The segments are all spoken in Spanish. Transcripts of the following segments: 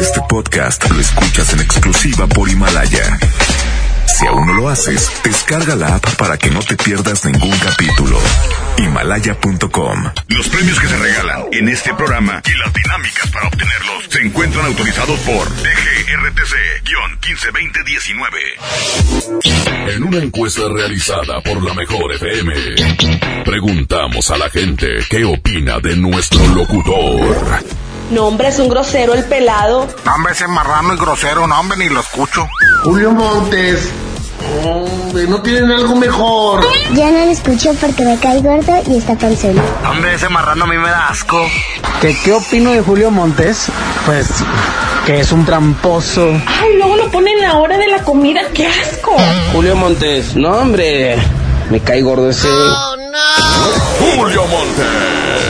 Este podcast lo escuchas en exclusiva por Himalaya. Si aún no lo haces, descarga la app para que no te pierdas ningún capítulo. Himalaya.com. Los premios que se regalan en este programa y las dinámicas para obtenerlos se encuentran autorizados por DGRTC-152019. En una encuesta realizada por la Mejor FM, preguntamos a la gente qué opina de nuestro locutor. No, hombre, es un grosero el pelado. No, hombre, ese marrano y grosero, no, hombre, ni lo escucho. Julio Montes. Hombre, ¿no tienen algo mejor? Ya no lo escucho porque me cae gordo y está panzón. Hombre, ese marrano a mí me da asco. ¿Qué, ¿Qué opino de Julio Montes? Pues que es un tramposo. Ay, luego lo ponen en la hora de la comida, qué asco. Julio Montes, no hombre, me cae gordo ese. Oh, no. Julio Montes.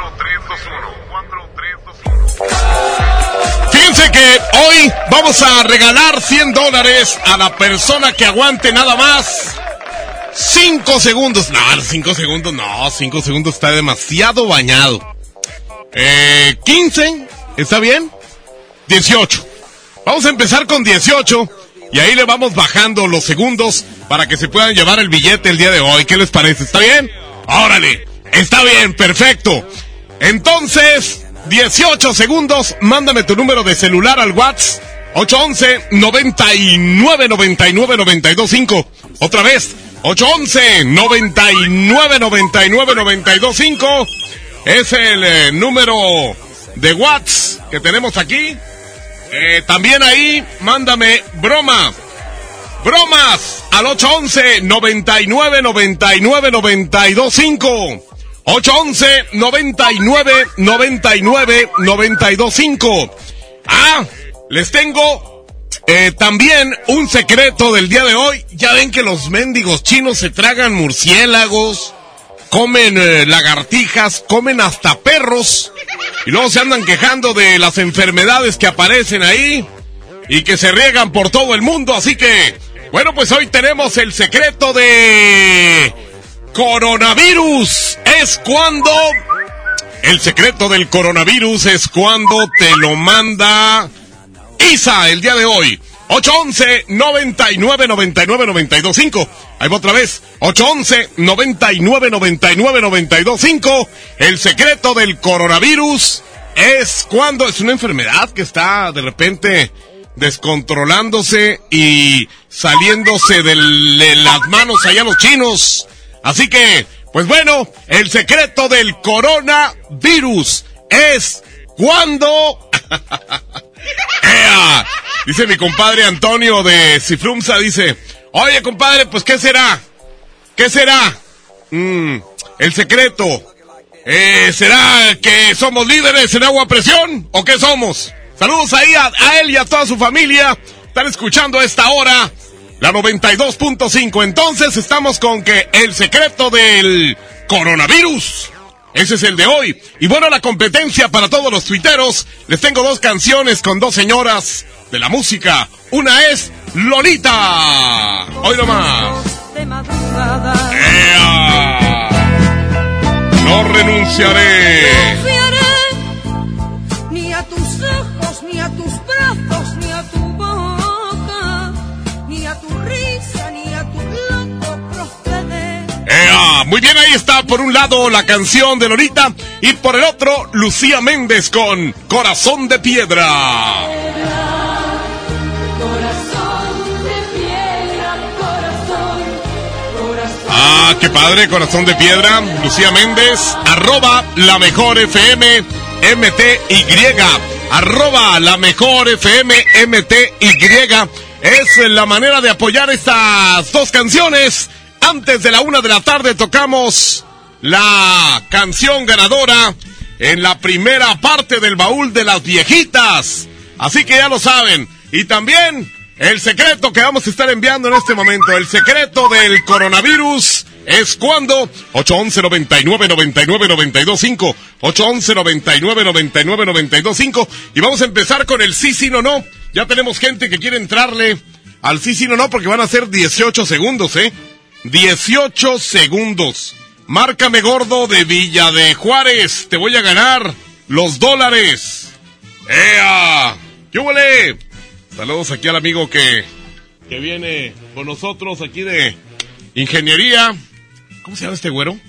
Fíjense que hoy vamos a regalar 100 dólares a la persona que aguante nada más 5 segundos. No, 5 segundos no, 5 segundos está demasiado bañado. Eh, 15, ¿está bien? 18. Vamos a empezar con 18 y ahí le vamos bajando los segundos para que se puedan llevar el billete el día de hoy. ¿Qué les parece? ¿Está bien? Órale, está bien, perfecto. Entonces, 18 segundos, mándame tu número de celular al WhatsApp 811 99 99 925. Otra vez, 811 99 99 925. Es el eh, número de WhatsApp que tenemos aquí. Eh, también ahí, mándame broma. Bromas al 811 99 99 925. 811 99 99 925. Ah, les tengo eh, también un secreto del día de hoy. Ya ven que los mendigos chinos se tragan murciélagos, comen eh, lagartijas, comen hasta perros. Y luego se andan quejando de las enfermedades que aparecen ahí y que se riegan por todo el mundo. Así que, bueno, pues hoy tenemos el secreto de coronavirus. Es cuando... El secreto del coronavirus es cuando te lo manda Isa el día de hoy. 811 99 99 925. Ahí va otra vez. 811 99 99 925. El secreto del coronavirus es cuando es una enfermedad que está de repente descontrolándose y saliéndose de las manos allá los chinos. Así que, pues bueno, el secreto del coronavirus es cuando... Dice mi compadre Antonio de Cifrumsa, dice, oye compadre, pues ¿qué será? ¿Qué será? Mm, el secreto. Eh, ¿Será que somos líderes en agua presión? ¿O qué somos? Saludos ahí a, a él y a toda su familia. Están escuchando a esta hora la 92.5. Entonces estamos con que el secreto del coronavirus. Ese es el de hoy. Y bueno, la competencia para todos los tuiteros. Les tengo dos canciones con dos señoras de la música. Una es Lolita. Hoy nomás. ¡Ea! No renunciaré. Muy bien, ahí está por un lado la canción de Lolita y por el otro Lucía Méndez con Corazón de Piedra. Ah, qué padre, Corazón de Piedra, Lucía Méndez, arroba la mejor FM MTY, arroba la mejor FM MTY. Es la manera de apoyar estas dos canciones. Antes de la una de la tarde tocamos la canción ganadora en la primera parte del baúl de las viejitas. Así que ya lo saben. Y también el secreto que vamos a estar enviando en este momento, el secreto del coronavirus es cuando 811 99 99 925 811 99 99 925 y vamos a empezar con el sí sí no no. Ya tenemos gente que quiere entrarle al sí sí no no porque van a ser 18 segundos, ¿eh? 18 segundos. Márcame gordo de Villa de Juárez, te voy a ganar los dólares. ¡Ea! ¿Qué huele? Saludos aquí al amigo que, que viene con nosotros aquí de ingeniería. ¿Cómo se llama este güero?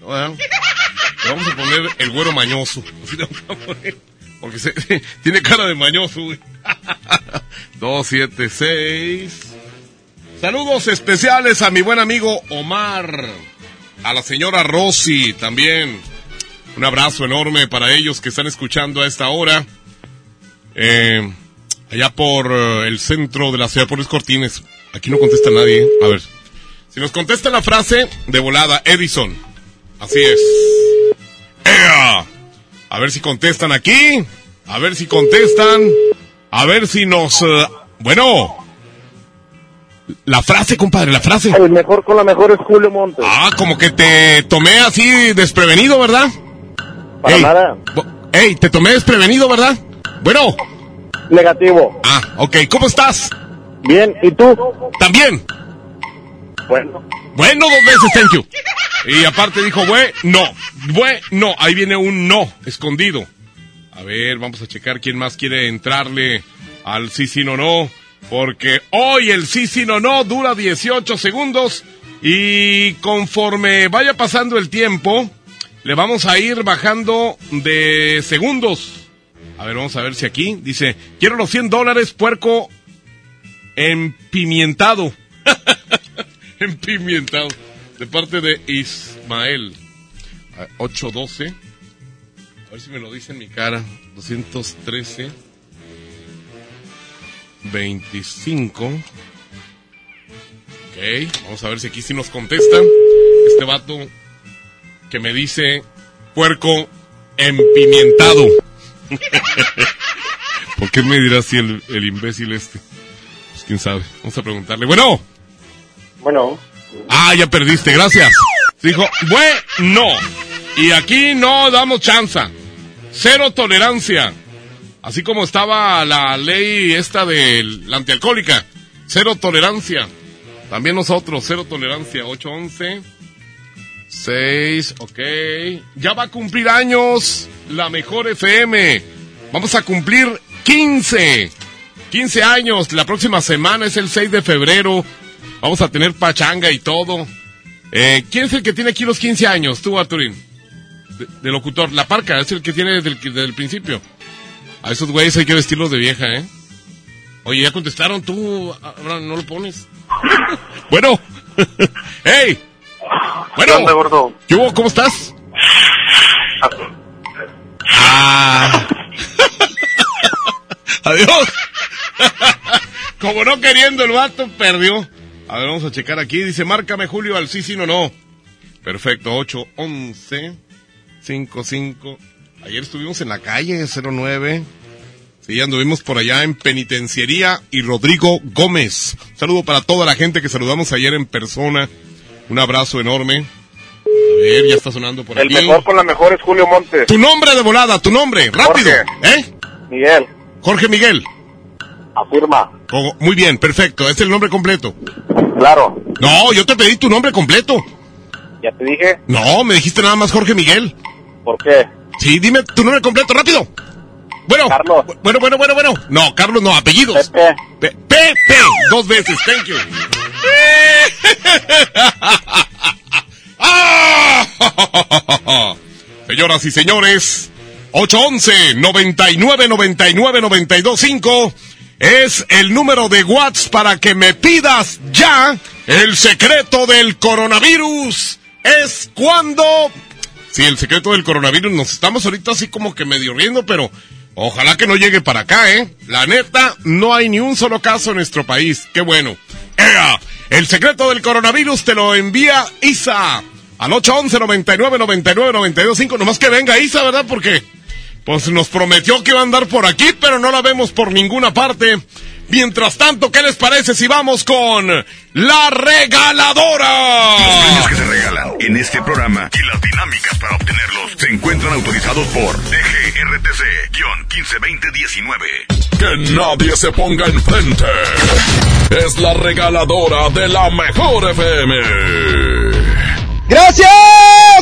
Le vamos a poner el güero mañoso. Porque tiene cara de mañoso, güey. 276. Saludos especiales a mi buen amigo Omar. A la señora Rosy también. Un abrazo enorme para ellos que están escuchando a esta hora. Eh, allá por eh, el centro de la ciudad, por los Cortines. Aquí no contesta nadie. ¿eh? A ver. Si nos contesta la frase de volada, Edison. Así es. A ver si contestan aquí. A ver si contestan. A ver si nos... bueno. La frase, compadre, la frase. El mejor con la mejor es Julio Montes. Ah, como que te tomé así desprevenido, ¿verdad? Para Ey, nada. Ey, te tomé desprevenido, ¿verdad? Bueno. Negativo. Ah, ok. ¿Cómo estás? Bien, ¿y tú? También. Bueno. Bueno, dos veces, thank you. Y aparte dijo, güey, no. Güey, no. Ahí viene un no escondido. A ver, vamos a checar quién más quiere entrarle al sí, sí, no, no. Porque hoy el sí, sí, no, no dura 18 segundos. Y conforme vaya pasando el tiempo, le vamos a ir bajando de segundos. A ver, vamos a ver si aquí dice, quiero los 100 dólares, puerco empimientado. empimientado. De parte de Ismael. A- 812. A ver si me lo dice en mi cara. 213. 25. Ok, vamos a ver si aquí sí nos contestan. Este vato que me dice puerco empimientado. ¿Por qué me dirá así el, el imbécil este? Pues quién sabe. Vamos a preguntarle. Bueno. Bueno. Ah, ya perdiste, gracias. Dijo, bueno. Y aquí no damos chance. Cero tolerancia. Así como estaba la ley esta de la antialcohólica. Cero tolerancia. También nosotros, cero tolerancia. 811. 6, ok. Ya va a cumplir años la mejor FM. Vamos a cumplir 15. 15 años. La próxima semana es el 6 de febrero. Vamos a tener pachanga y todo. Eh, ¿Quién es el que tiene aquí los 15 años? Tú, Arturín. De, locutor. La parca es el que tiene desde el principio. A esos güeyes hay que vestirlos de vieja, ¿eh? Oye, ya contestaron tú. Ahora no lo pones. bueno. ¡Hey! Bueno. ¿Qué onda, gordo? ¿Qué hubo? ¿Cómo estás? Ah. Adiós. Como no queriendo el vato, perdió. A ver, vamos a checar aquí. Dice, márcame Julio al sí, sí, no, no. Perfecto, 8, 11, 5, 5. Ayer estuvimos en la calle 09. Sí, anduvimos por allá en Penitenciaría y Rodrigo Gómez. Un saludo para toda la gente que saludamos ayer en persona. Un abrazo enorme. A ver, ya está sonando por El aquí. mejor con la mejor es Julio Montes. Tu nombre de volada, tu nombre, rápido. ¿Eh? Miguel. Jorge Miguel. Afirma. Oh, muy bien, perfecto. Es el nombre completo. Claro. No, yo te pedí tu nombre completo. Ya te dije. No, me dijiste nada más Jorge Miguel. ¿Por qué? Sí, dime tu nombre completo, rápido. Bueno. Carlos. Bueno, bueno, bueno, bueno. No, Carlos no, apellidos. Pepe. Pe- Pepe. Dos veces, thank you. Ah. Señoras y señores, 811 99 99 925 es el número de WhatsApp para que me pidas ya el secreto del coronavirus. Es cuando Sí, el secreto del coronavirus. Nos estamos ahorita así como que medio riendo, pero ojalá que no llegue para acá, ¿eh? La neta, no hay ni un solo caso en nuestro país. Qué bueno. ¡Ea! El secreto del coronavirus te lo envía Isa al 811 99 99 925 Nomás que venga Isa, ¿verdad? Porque pues nos prometió que iba a andar por aquí, pero no la vemos por ninguna parte. Mientras tanto, ¿qué les parece si vamos con la regaladora? Los premios que se regalan en este programa y las dinámicas para obtenerlos se encuentran autorizados por DGRTC-152019. Que nadie se ponga enfrente. Es la regaladora de la mejor FM. Gracias,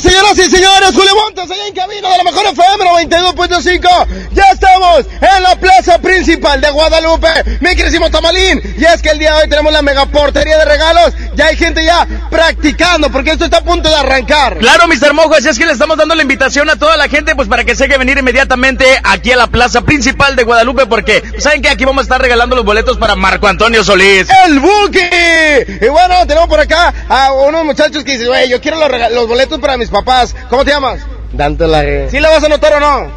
señoras y señores. Julio Montes, allá en cabina de la mejor FM 92.5. Ya estamos en la plaza principal de Guadalupe. Mi querísimo Tamalín. Y es que el día de hoy tenemos la mega portería de regalos. Ya hay gente ya practicando porque esto está a punto de arrancar. Claro, Mr. Mojo, así es que le estamos dando la invitación a toda la gente pues para que se que venir inmediatamente aquí a la plaza principal de Guadalupe porque pues, saben que aquí vamos a estar regalando los boletos para Marco Antonio Solís. ¡El Buki! Y bueno, tenemos por acá a unos muchachos que dicen, güey, yo quiero los, los boletos para mis papás. ¿Cómo te llamas? Dante la ¿Sí la vas a anotar o no?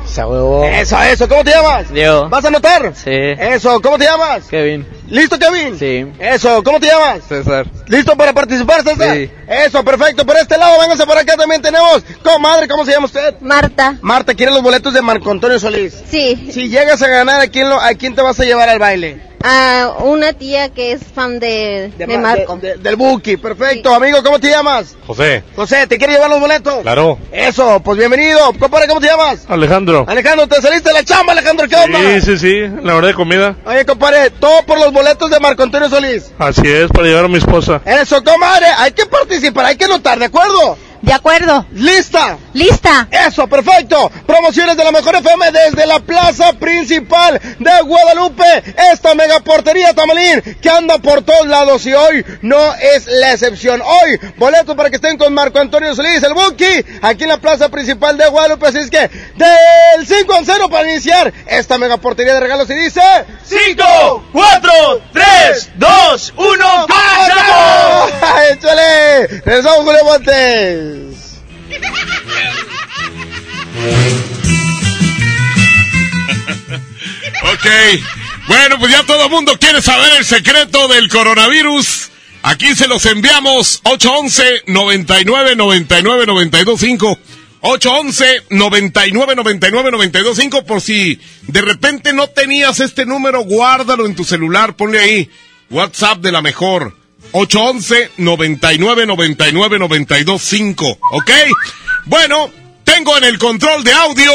Eso, eso. ¿Cómo te llamas? Diego. ¿Vas a anotar? Sí. Eso. ¿Cómo te llamas? Kevin. ¿Listo, Kevin? Sí. Eso. ¿Cómo te llamas? César. ¿Listo para participar, César? Sí. Eso, perfecto. Por este lado, véngase por acá también tenemos. Comadre, ¿cómo se llama usted? Marta. Marta, ¿quiere los boletos de Marco Antonio Solís? Sí. Si llegas a ganar, ¿a quién, lo, ¿a quién te vas a llevar al baile? A una tía que es fan de, de, Ma- Marco. de- de- del Buki, perfecto. Amigo, ¿cómo te llamas? José, José, ¿te quiere llevar los boletos? claro. Eso, pues bienvenido. Compadre, ¿cómo te llamas? Alejandro. Alejandro, ¿te saliste de la chamba, Alejandro? ¿Qué onda? Sí, sí, sí, la hora de comida. Oye, compadre, todo por los boletos de Marco Antonio Solís. Así es, para llevar a mi esposa. Eso, comadre, hay que participar, hay que anotar, ¿de acuerdo? De acuerdo. ¿Lista? Lista. Eso, perfecto. Promociones de la mejor FM desde la plaza principal de Guadalupe. Esta mega portería Tamalín que anda por todos lados y hoy no es la excepción. Hoy, boletos para que estén con Marco Antonio Solís, el Buki, aquí en la plaza principal de Guadalupe. Así es que del 5 al 0 para iniciar esta mega portería de regalos y dice... 5, 4, 3, 2, 1, ¡Comenzamos! ¡Échale! Regresamos, Julio Montes. Ok. Bueno, pues ya todo el mundo quiere saber el secreto del coronavirus. Aquí se los enviamos 811 99 99 925 811 99 99 925 por si de repente no tenías este número, guárdalo en tu celular, ponle ahí WhatsApp de la mejor 811 99 99 925, ¿ok? Bueno, tengo en el control de audio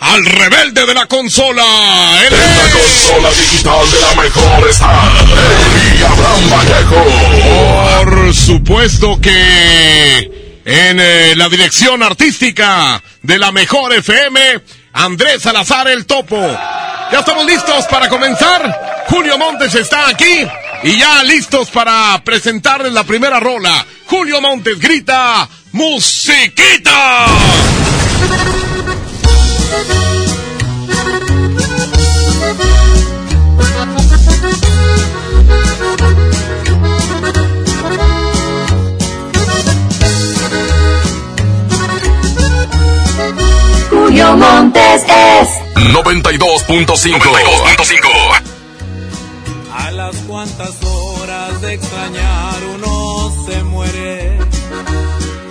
al rebelde de la consola. Él En la consola digital de la mejor está el Abraham Vallejo. Por supuesto que en eh, la dirección artística de la mejor FM, Andrés Salazar el Topo. Ya estamos listos para comenzar. Julio Montes está aquí y ya listos para presentarles la primera rola. Julio Montes grita, musiquita. Montes es 92.5. 92.5. A las cuantas horas de extrañar uno se muere.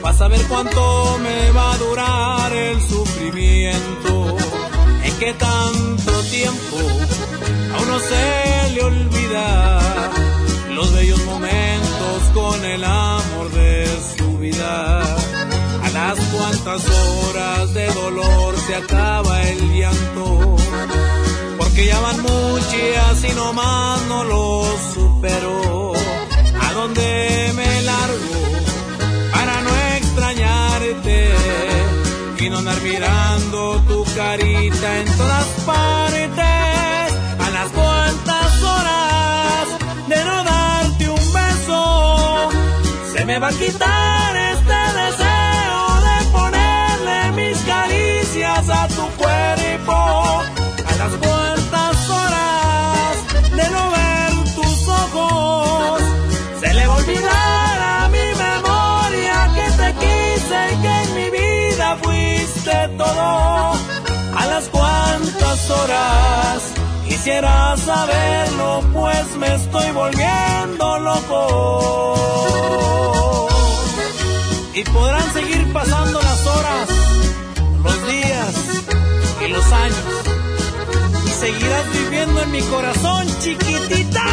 Vas a ver cuánto me va a durar el sufrimiento. En que tanto tiempo a uno se le olvida los bellos momentos con el amor de su vida. A las cuantas horas de dolor se acaba el llanto porque ya van muchas y nomás no lo supero. ¿A dónde me largo para no extrañarte y no andar mirando tu carita en todas partes? A las cuantas horas de no darte un beso, se me va a quitar a tu cuerpo. A las cuantas horas de no ver tus ojos, se le va a olvidar a mi memoria que te quise y que en mi vida fuiste todo. A las cuantas horas quisiera saberlo, pues me estoy volviendo loco. Y podrán seguir pasando las horas, mi corazón, chiquitita.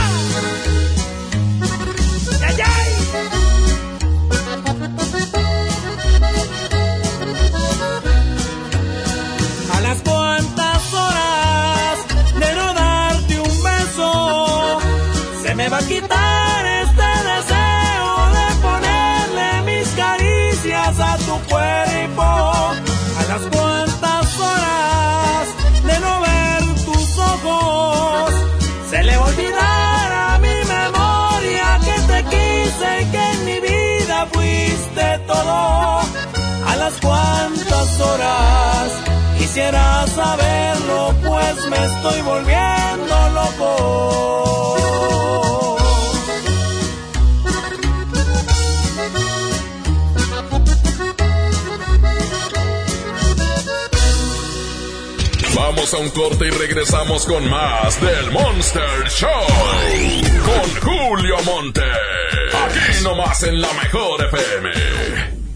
Cuantas horas quisiera saberlo, pues me estoy volviendo loco. Vamos a un corte y regresamos con más del Monster Show. Con Julio Monte. Aquí nomás en la mejor FM.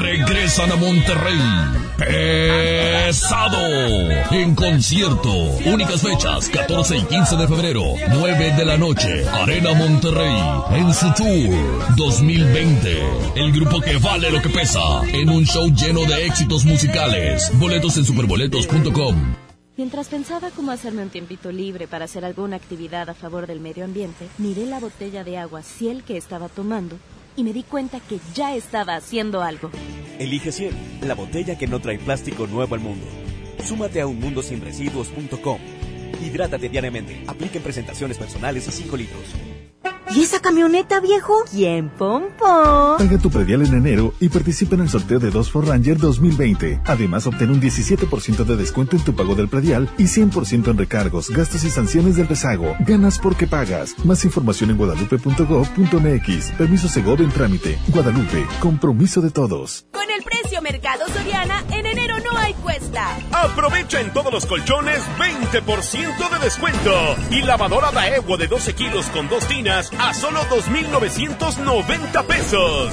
Regresan a Monterrey. Pesado. En concierto. Únicas fechas, 14 y 15 de febrero, 9 de la noche. Arena Monterrey. En su tour 2020. El grupo que vale lo que pesa. En un show lleno de éxitos musicales. Boletos en superboletos.com. Mientras pensaba cómo hacerme un tiempito libre para hacer alguna actividad a favor del medio ambiente, miré la botella de agua Ciel que estaba tomando y me di cuenta que ya estaba haciendo algo. Elige 100, la botella que no trae plástico nuevo al mundo. Súmate a unmundosinresiduos.com. Hidrátate diariamente. Apliquen presentaciones personales a 5 litros. ¿Y esa camioneta, viejo? ¿Quién pompón? Paga tu predial en enero y participa en el sorteo de dos Ford Ranger 2020. Además, obtén un 17% de descuento en tu pago del predial y 100% en recargos, gastos y sanciones del rezago. Ganas porque pagas. Más información en guadalupe.gov.mx. Permiso Segov en trámite. Guadalupe. Compromiso de todos. Con el precio Mercado Soriana, en enero no hay cuesta. Aprovecha en todos los colchones 20% de descuento. Y lavadora Daewoo de 12 kilos con dos tinas a solo 2,990 pesos.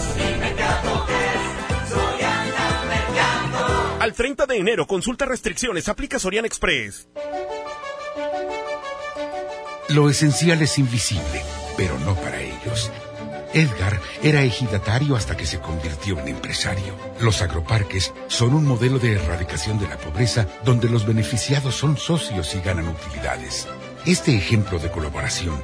Al 30 de enero, consulta restricciones, aplica Sorian Express. Lo esencial es invisible, pero no para ellos. Edgar era ejidatario hasta que se convirtió en empresario. Los agroparques son un modelo de erradicación de la pobreza donde los beneficiados son socios y ganan utilidades. Este ejemplo de colaboración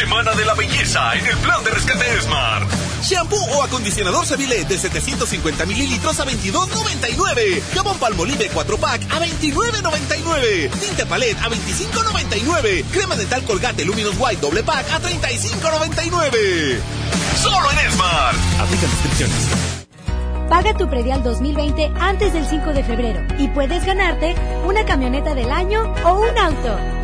Semana de la belleza en el plan de rescate Smart. Shampoo o acondicionador Seville de 750 mililitros a 22.99. Jabón Palmolive 4 pack a 29.99. Tinte Palette a 25.99. Crema dental Colgate Luminous White doble pack a 35.99. Solo en Smart. Aplica descripciones. Paga tu predial 2020 antes del 5 de febrero y puedes ganarte una camioneta del año o un auto.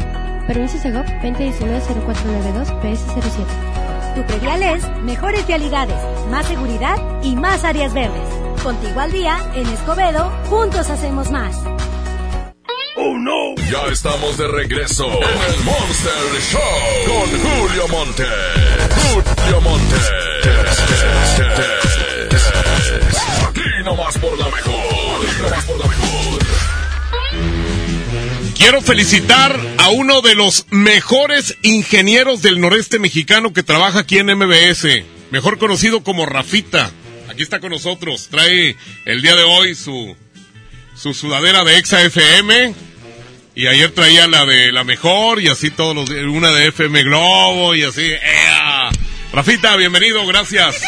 Permiso Segov 2019-0492 PS07. Tu predial es mejores vialidades, más seguridad y más áreas verdes. Contigo al día, en Escobedo, juntos hacemos más. ¡Oh, no! Ya estamos de regreso en el Monster Show con Julio Monte. Julio Monte. Aquí nomás por la mejor. Aquí nomás por la mejor. Quiero felicitar a uno de los mejores ingenieros del noreste mexicano que trabaja aquí en MBS, mejor conocido como Rafita. Aquí está con nosotros, trae el día de hoy su, su sudadera de Exa FM y ayer traía la de la mejor y así todos los una de FM Globo y así. ¡ea! Rafita, bienvenido, gracias.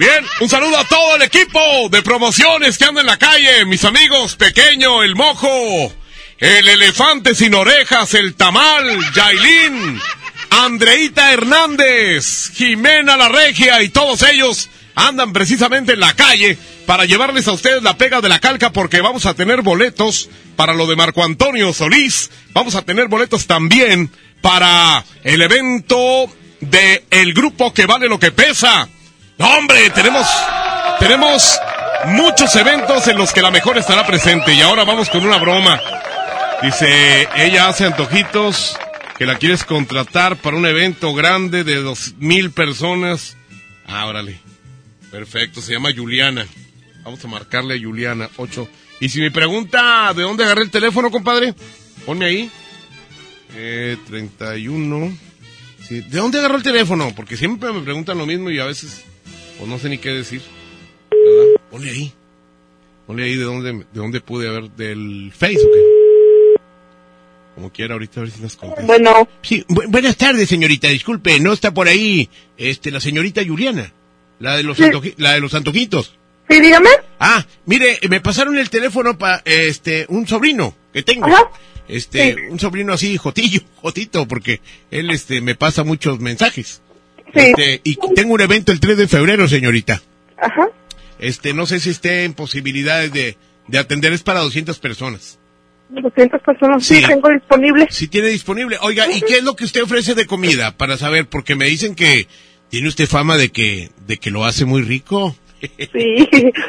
Bien, un saludo a todo el equipo de promociones que anda en la calle, mis amigos, Pequeño, El Mojo, el elefante sin orejas, el tamal, Yailin, Andreita Hernández, Jimena La Regia y todos ellos andan precisamente en la calle para llevarles a ustedes la pega de la calca porque vamos a tener boletos para lo de Marco Antonio Solís, vamos a tener boletos también para el evento de el grupo que vale lo que pesa. Hombre, tenemos tenemos muchos eventos en los que la mejor estará presente y ahora vamos con una broma. Dice, ella hace antojitos que la quieres contratar para un evento grande de dos mil personas. Ah, órale. Perfecto, se llama Juliana. Vamos a marcarle a Juliana, 8. Y si me pregunta de dónde agarré el teléfono, compadre, ponme ahí. Eh, 31. Sí, ¿De dónde agarró el teléfono? Porque siempre me preguntan lo mismo y a veces pues no sé ni qué decir. ¿Verdad? Ponle ahí. Ponle ahí de dónde, de dónde pude haber, del Facebook. Como quiera, ahorita a ver si las contesta. Bueno. Sí, bu- buenas tardes, señorita. Disculpe, no está por ahí este, la señorita Juliana. La de los, antoji- la de los antojitos. Sí, dígame. Ah, mire, me pasaron el teléfono para este un sobrino que tengo. Este, un sobrino así, Jotillo, Jotito, porque él este me pasa muchos mensajes. Este, y tengo un evento el 3 de febrero, señorita. Ajá. Este, no sé si esté en posibilidades de, de atender, es para 200 personas. 200 personas sí, Sí. tengo disponible. Si tiene disponible. Oiga, ¿y qué es lo que usted ofrece de comida? Para saber, porque me dicen que tiene usted fama de que, de que lo hace muy rico. Sí.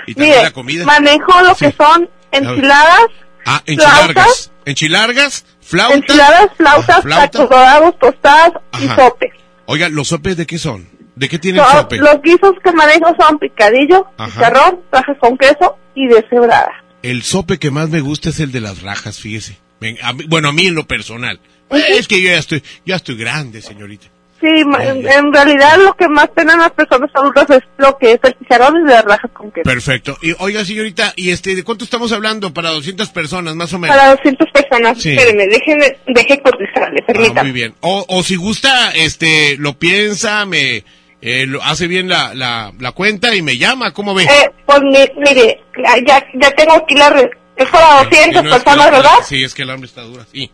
Y también Mire, la comida. manejo lo que son enchiladas, Ah, flautas. enchilargas. Enchilargas, flauta. enchiladas, flautas, Ah, flauta. tacos dorados, tostadas y sopes. Oiga, ¿los sopes de qué son? ¿De qué tiene el So- sope? los guisos que manejo son picadillo, Ajá. chicharrón, trajes con queso y deshebrada. El sope que más me gusta es el de las rajas, fíjese. A mí- bueno, a mí en lo personal. Es que yo ya estoy, ya estoy grande, señorita. Sí, en, en realidad lo que más tienen las personas adultas es lo que es el chicharrón y las rajas con queso. Perfecto. Y oiga, señorita, ¿y este, de cuánto estamos hablando para 200 personas, más o menos? Para 200 personas, Sí. espéreme, déjeme, deje cotizarle, Ah, permítame. muy bien. O, o si gusta, este, lo piensa, me, eh, lo hace bien la, la, la cuenta y me llama, ¿cómo ve? Eh, pues mi- mire, ya, ya tengo aquí la... re- Es para 200 Sí, no, es que personas, la- ¿verdad? Sí, es que el hambre está dura, sí.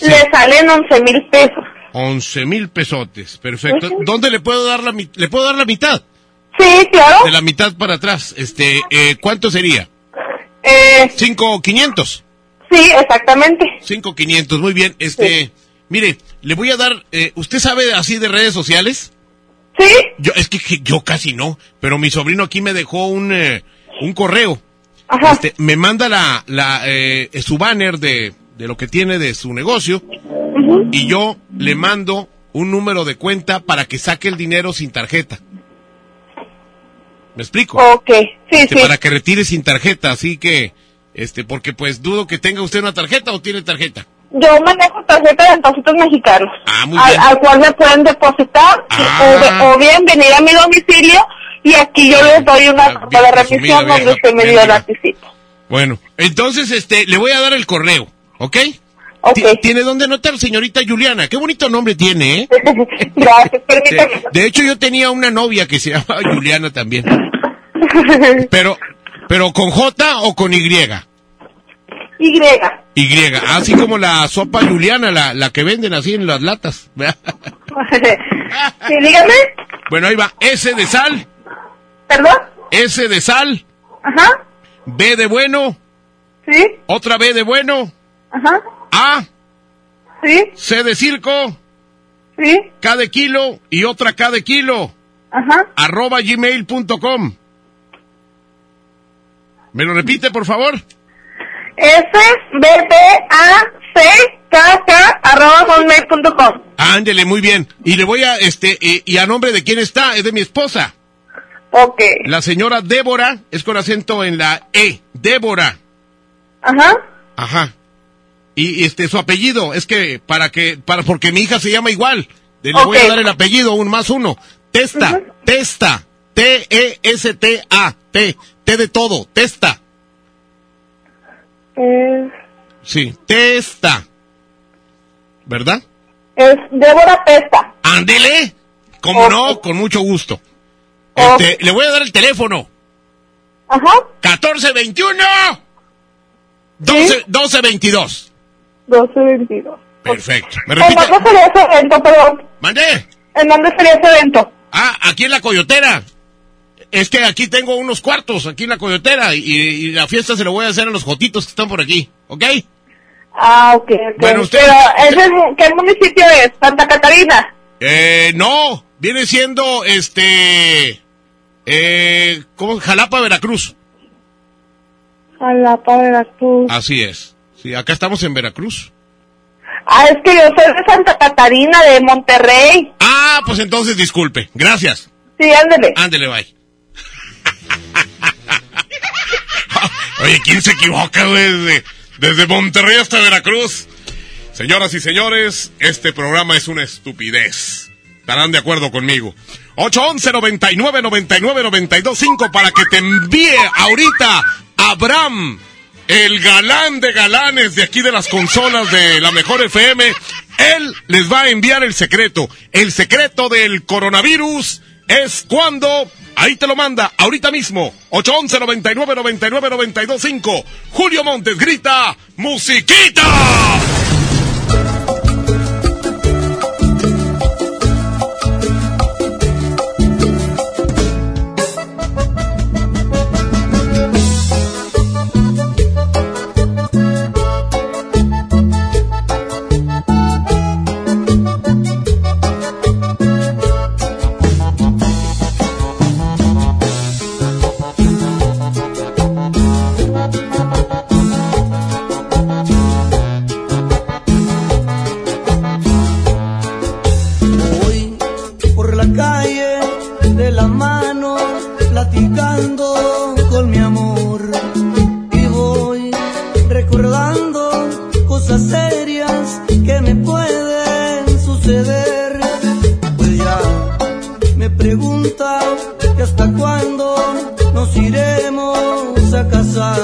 Le salen 11 mil pesos. 11 mil pesotes, perfecto. ¿Dónde le puedo dar la, mi- le puedo dar la mitad? Sí, claro. De la mitad para atrás. Este, eh, ¿cuánto sería? Eh, Cinco quinientos. sí, exactamente. Cinco quinientos, muy bien. Este, mire, le voy a dar, eh, ¿usted sabe así de redes sociales? Sí. Yo, es que, que yo casi no, pero mi sobrino aquí me dejó un, eh, un correo. Ajá. Este, me manda la, la, eh, su banner de, de lo que tiene de su negocio y yo le mando un número de cuenta para que saque el dinero sin tarjeta. ¿Me explico? Ok, sí, Este, sí. Para que retire sin tarjeta, así que, este, porque pues dudo que tenga usted una tarjeta o tiene tarjeta. Yo manejo tarjeta de depósitos mexicanos. Ah, muy bien. al cual me pueden depositar Ah. o, bien venir a mi domicilio y aquí yo les doy una carta de presumida, remisión donde usted me dio el anticipo. Bueno, entonces, este, le voy a dar el correo, ¿ok? Ok. Ti- ¿Tiene dónde anotar, señorita Juliana? Qué bonito nombre tiene, ¿eh? Gracias, permítame. De, hecho, yo tenía una novia que se llama Juliana también. Pero, pero con J o con Y. Y. Y, así como la sopa Juliana, la, la que venden así en las latas. sí, dígame. bueno, ahí va. S de sal. ¿Perdón? S de sal. Ajá. B de bueno. Sí. Otra B de bueno. Ajá. A. Sí. C de circo. Sí. K de kilo y otra K de kilo. Ajá. Arroba gmail.com. ¿Me lo repite, por favor? S, B, B, A, C, K, K, arroba hotmail.com. Ándele, muy bien. Y le voy a, este, y, y a nombre de quién está, es de mi esposa. Ok. La señora Débora, es con acento en la E, Débora. Ajá. Ajá. Y, y, este, su apellido, es que, para que, para, porque mi hija se llama igual. Le voy a dar el apellido, un más uno. Testa, Testa, T-E-S-T-A, T, T de todo, Testa. Es, Sí, Testa. ¿Verdad? es Débora Pesta. Ándele. ¿Cómo no? Con mucho gusto. Este, le voy a dar el teléfono. Ajá. 1421 12, 1222. 1222. Perfecto. ¿Me ¿En dónde sería ese evento, perdón? ¿Mandé? ¿En dónde sería ese evento? Ah, aquí en la coyotera. Es que aquí tengo unos cuartos, aquí en la coyotera, y, y la fiesta se lo voy a hacer a los jotitos que están por aquí, ¿ok? Ah, ok, ok. Bueno, usted- Pero, ¿ese es, ¿qué municipio es? ¿Santa Catarina? Eh, no, viene siendo, este, eh, ¿cómo? Jalapa, Veracruz. Jalapa, Veracruz. Así es. Sí, acá estamos en Veracruz. Ah, es que yo soy de Santa Catarina, de Monterrey. Ah, pues entonces disculpe. Gracias. Sí, ándele. Ándele, bye. Oye, ¿quién se equivoca? Desde, desde Monterrey hasta Veracruz. Señoras y señores, este programa es una estupidez. Estarán de acuerdo conmigo. 811 99 99 92 5 para que te envíe ahorita Abraham, el galán de galanes de aquí de las consolas de la mejor FM. Él les va a enviar el secreto. El secreto del coronavirus es cuando. Ahí te lo manda, ahorita mismo. 811 99 99 92 5. Julio Montes grita: ¡Musiquita! Pregunta hasta cuándo nos iremos a casar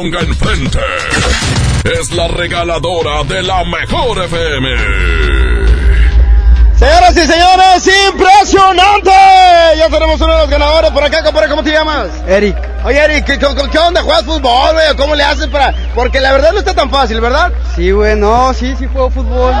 ponga enfrente. Es la regaladora de la mejor FM. Señoras y señores, impresionante. Ya tenemos uno de los ganadores por acá, compadre. ¿Cómo te llamas? Eric. Oye, Eric, ¿qué, qué onda? ¿Juegas fútbol, güey? ¿Cómo le haces para...? Porque la verdad no está tan fácil, ¿verdad? Sí, güey, no, sí, sí juego fútbol.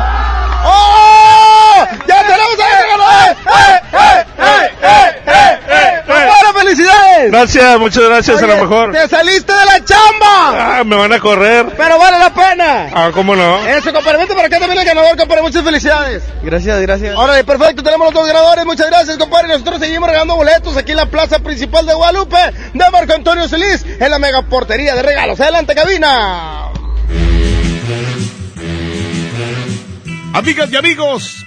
¡Oh! ¡Ya tenemos a ganador! ¡Eh, eh, eh, eh, eh, eh! ¡Bueno, felicidades! Gracias, muchas gracias, Oye, a lo mejor. ¡Te saliste de la chamba! Ah, me van a correr. ¡Pero vale la pena! Ah, ¿cómo no? Eso, compadre, vente para acá también el ganador, compadre. Muchas felicidades. Gracias, gracias. Órale, perfecto, tenemos los dos ganadores. Muchas gracias, compadre. Nosotros seguimos regalando boletos aquí en la plaza principal de Guadalupe de Marco Antonio Solís en la mega portería de regalos. Adelante, cabina. Amigas y amigos,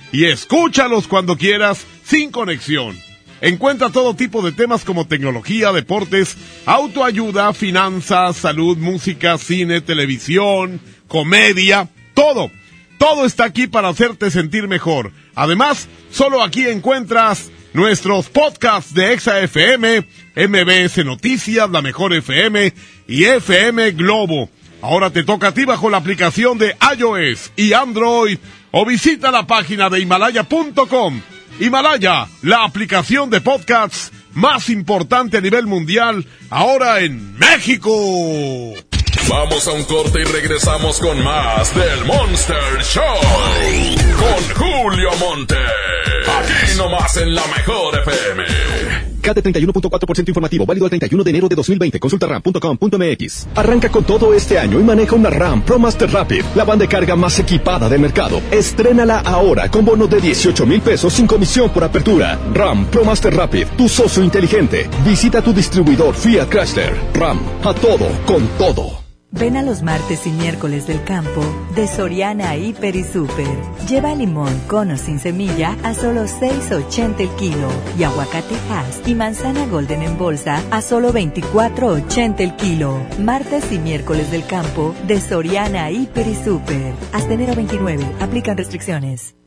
y escúchalos cuando quieras sin conexión. Encuentra todo tipo de temas como tecnología, deportes, autoayuda, finanzas, salud, música, cine, televisión, comedia, todo. Todo está aquí para hacerte sentir mejor. Además, solo aquí encuentras nuestros podcasts de Exa FM, MBS Noticias, La Mejor FM y FM Globo. Ahora te toca a ti bajo la aplicación de iOS y Android o visita la página de himalaya.com. Himalaya, la aplicación de podcasts más importante a nivel mundial, ahora en México. Vamos a un corte y regresamos con más del Monster Show. Con Julio Monte. Aquí nomás en la mejor FM. CAT 31.4% informativo, válido al 31 de enero de 2020. Consulta ram.com.mx. Arranca con todo este año y maneja una RAM Pro Master Rapid, la banda de carga más equipada del mercado. Estrénala ahora con bono de 18 mil pesos sin comisión por apertura. RAM Pro Master Rapid, tu socio inteligente. Visita tu distribuidor Fiat Chrysler. RAM, a todo, con todo. Ven a los martes y miércoles del campo de Soriana Hiper y Super. Lleva limón con o sin semilla a solo 6.80 el kilo y aguacate Hass y manzana Golden en bolsa a solo 24.80 el kilo. Martes y miércoles del campo de Soriana Hiper y Super. Hasta enero 29. Aplican restricciones.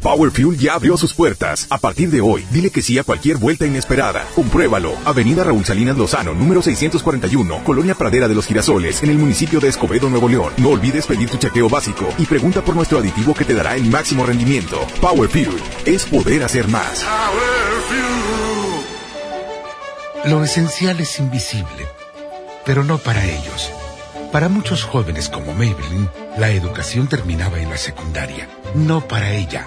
Power Fuel ya abrió sus puertas. A partir de hoy, dile que sí a cualquier vuelta inesperada. Compruébalo. Avenida Raúl Salinas Lozano, número 641, Colonia Pradera de los Girasoles, en el municipio de Escobedo, Nuevo León. No olvides pedir tu chequeo básico y pregunta por nuestro aditivo que te dará el máximo rendimiento. Power Fuel es poder hacer más. Lo esencial es invisible, pero no para ellos. Para muchos jóvenes como Maybelline, la educación terminaba en la secundaria. No para ella.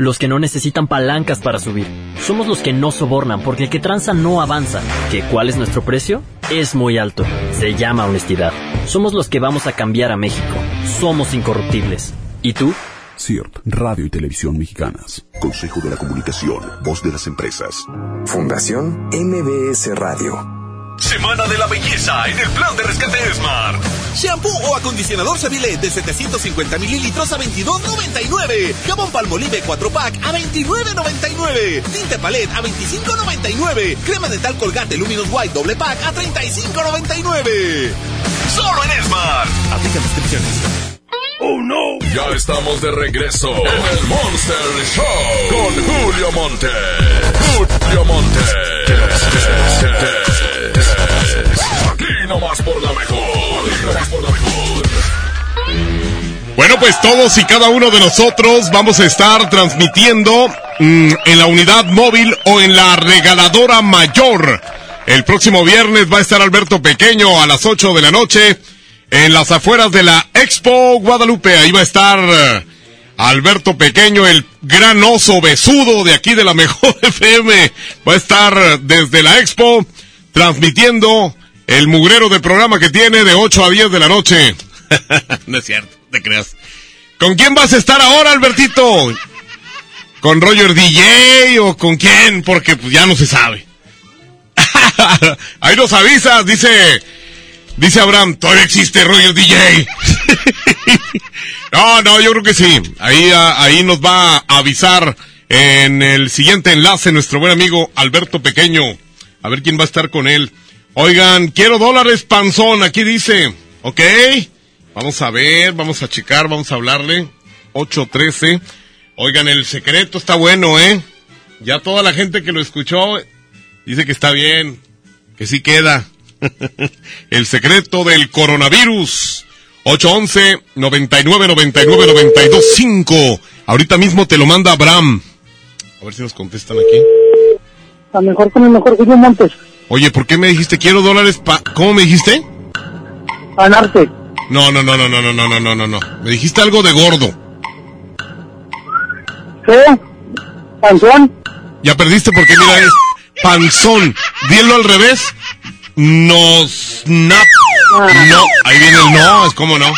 Los que no necesitan palancas para subir. Somos los que no sobornan porque el que tranza no avanza. ¿Que cuál es nuestro precio? Es muy alto. Se llama honestidad. Somos los que vamos a cambiar a México. Somos incorruptibles. ¿Y tú? CIRT, Radio y Televisión Mexicanas. Consejo de la Comunicación, voz de las empresas. Fundación MBS Radio. Semana de la belleza en el plan de rescate Smart. Shampoo o acondicionador Seville de 750 mililitros a 22.99. Jabón Palmolive 4 pack a 29.99. Tinte Palette a 25.99. Crema dental Colgate Luminous White doble pack a 35.99. Solo en Smart. Aplica descripciones. ¡Oh, no! Ya estamos de regreso en el Monster Show con Julio Monte. Julio Monte. Aquí por la mejor. Bueno, pues todos y cada uno de nosotros vamos a estar transmitiendo mm, en la unidad móvil o en la regaladora mayor. El próximo viernes va a estar Alberto Pequeño a las 8 de la noche en las afueras de la Expo Guadalupe. Ahí va a estar eh, Alberto Pequeño, el gran oso besudo de aquí de la mejor FM. Va a estar desde la Expo transmitiendo el mugrero de programa que tiene de 8 a 10 de la noche. no es cierto, te creas. ¿Con quién vas a estar ahora, Albertito? ¿Con Roger DJ o con quién? Porque pues ya no se sabe. Ahí nos avisas, dice, dice Abraham, todavía existe Roger DJ. no, no, yo creo que sí. Ahí, ah, ahí nos va a avisar en el siguiente enlace nuestro buen amigo Alberto Pequeño. A ver quién va a estar con él. Oigan, quiero dólares panzón, aquí dice. ¿Ok? Vamos a ver, vamos a checar, vamos a hablarle. 813. Oigan, el secreto está bueno, ¿eh? Ya toda la gente que lo escuchó dice que está bien, que sí queda. el secreto del coronavirus. 811 99 99 92 5. Ahorita mismo te lo manda Abraham. A ver si nos contestan aquí. A mejor con el mejor Julio Montes. Oye, ¿por qué me dijiste quiero dólares pa... ¿Cómo me dijiste? Anarte. No, no, no, no, no, no, no, no, no, no, no. Me dijiste algo de gordo. ¿Qué? ¿Panzón? Ya perdiste porque mira es panzón. Dilo al revés. Nos nap. No, ahí viene el no, es como no.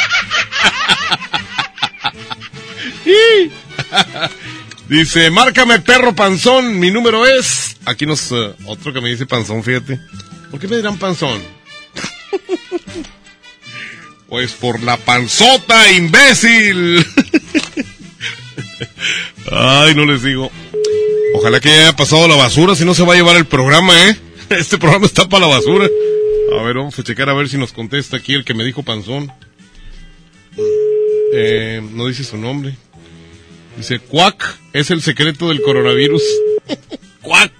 Dice, márcame perro panzón, mi número es. Aquí nos eh, otro que me dice panzón, fíjate. ¿Por qué me dirán panzón? pues por la panzota, imbécil. Ay, no les digo. Ojalá que ya haya pasado la basura, si no se va a llevar el programa, ¿eh? Este programa está para la basura. A ver, vamos a checar a ver si nos contesta aquí el que me dijo panzón. Eh, no dice su nombre. Dice, cuac, es el secreto del coronavirus. cuac.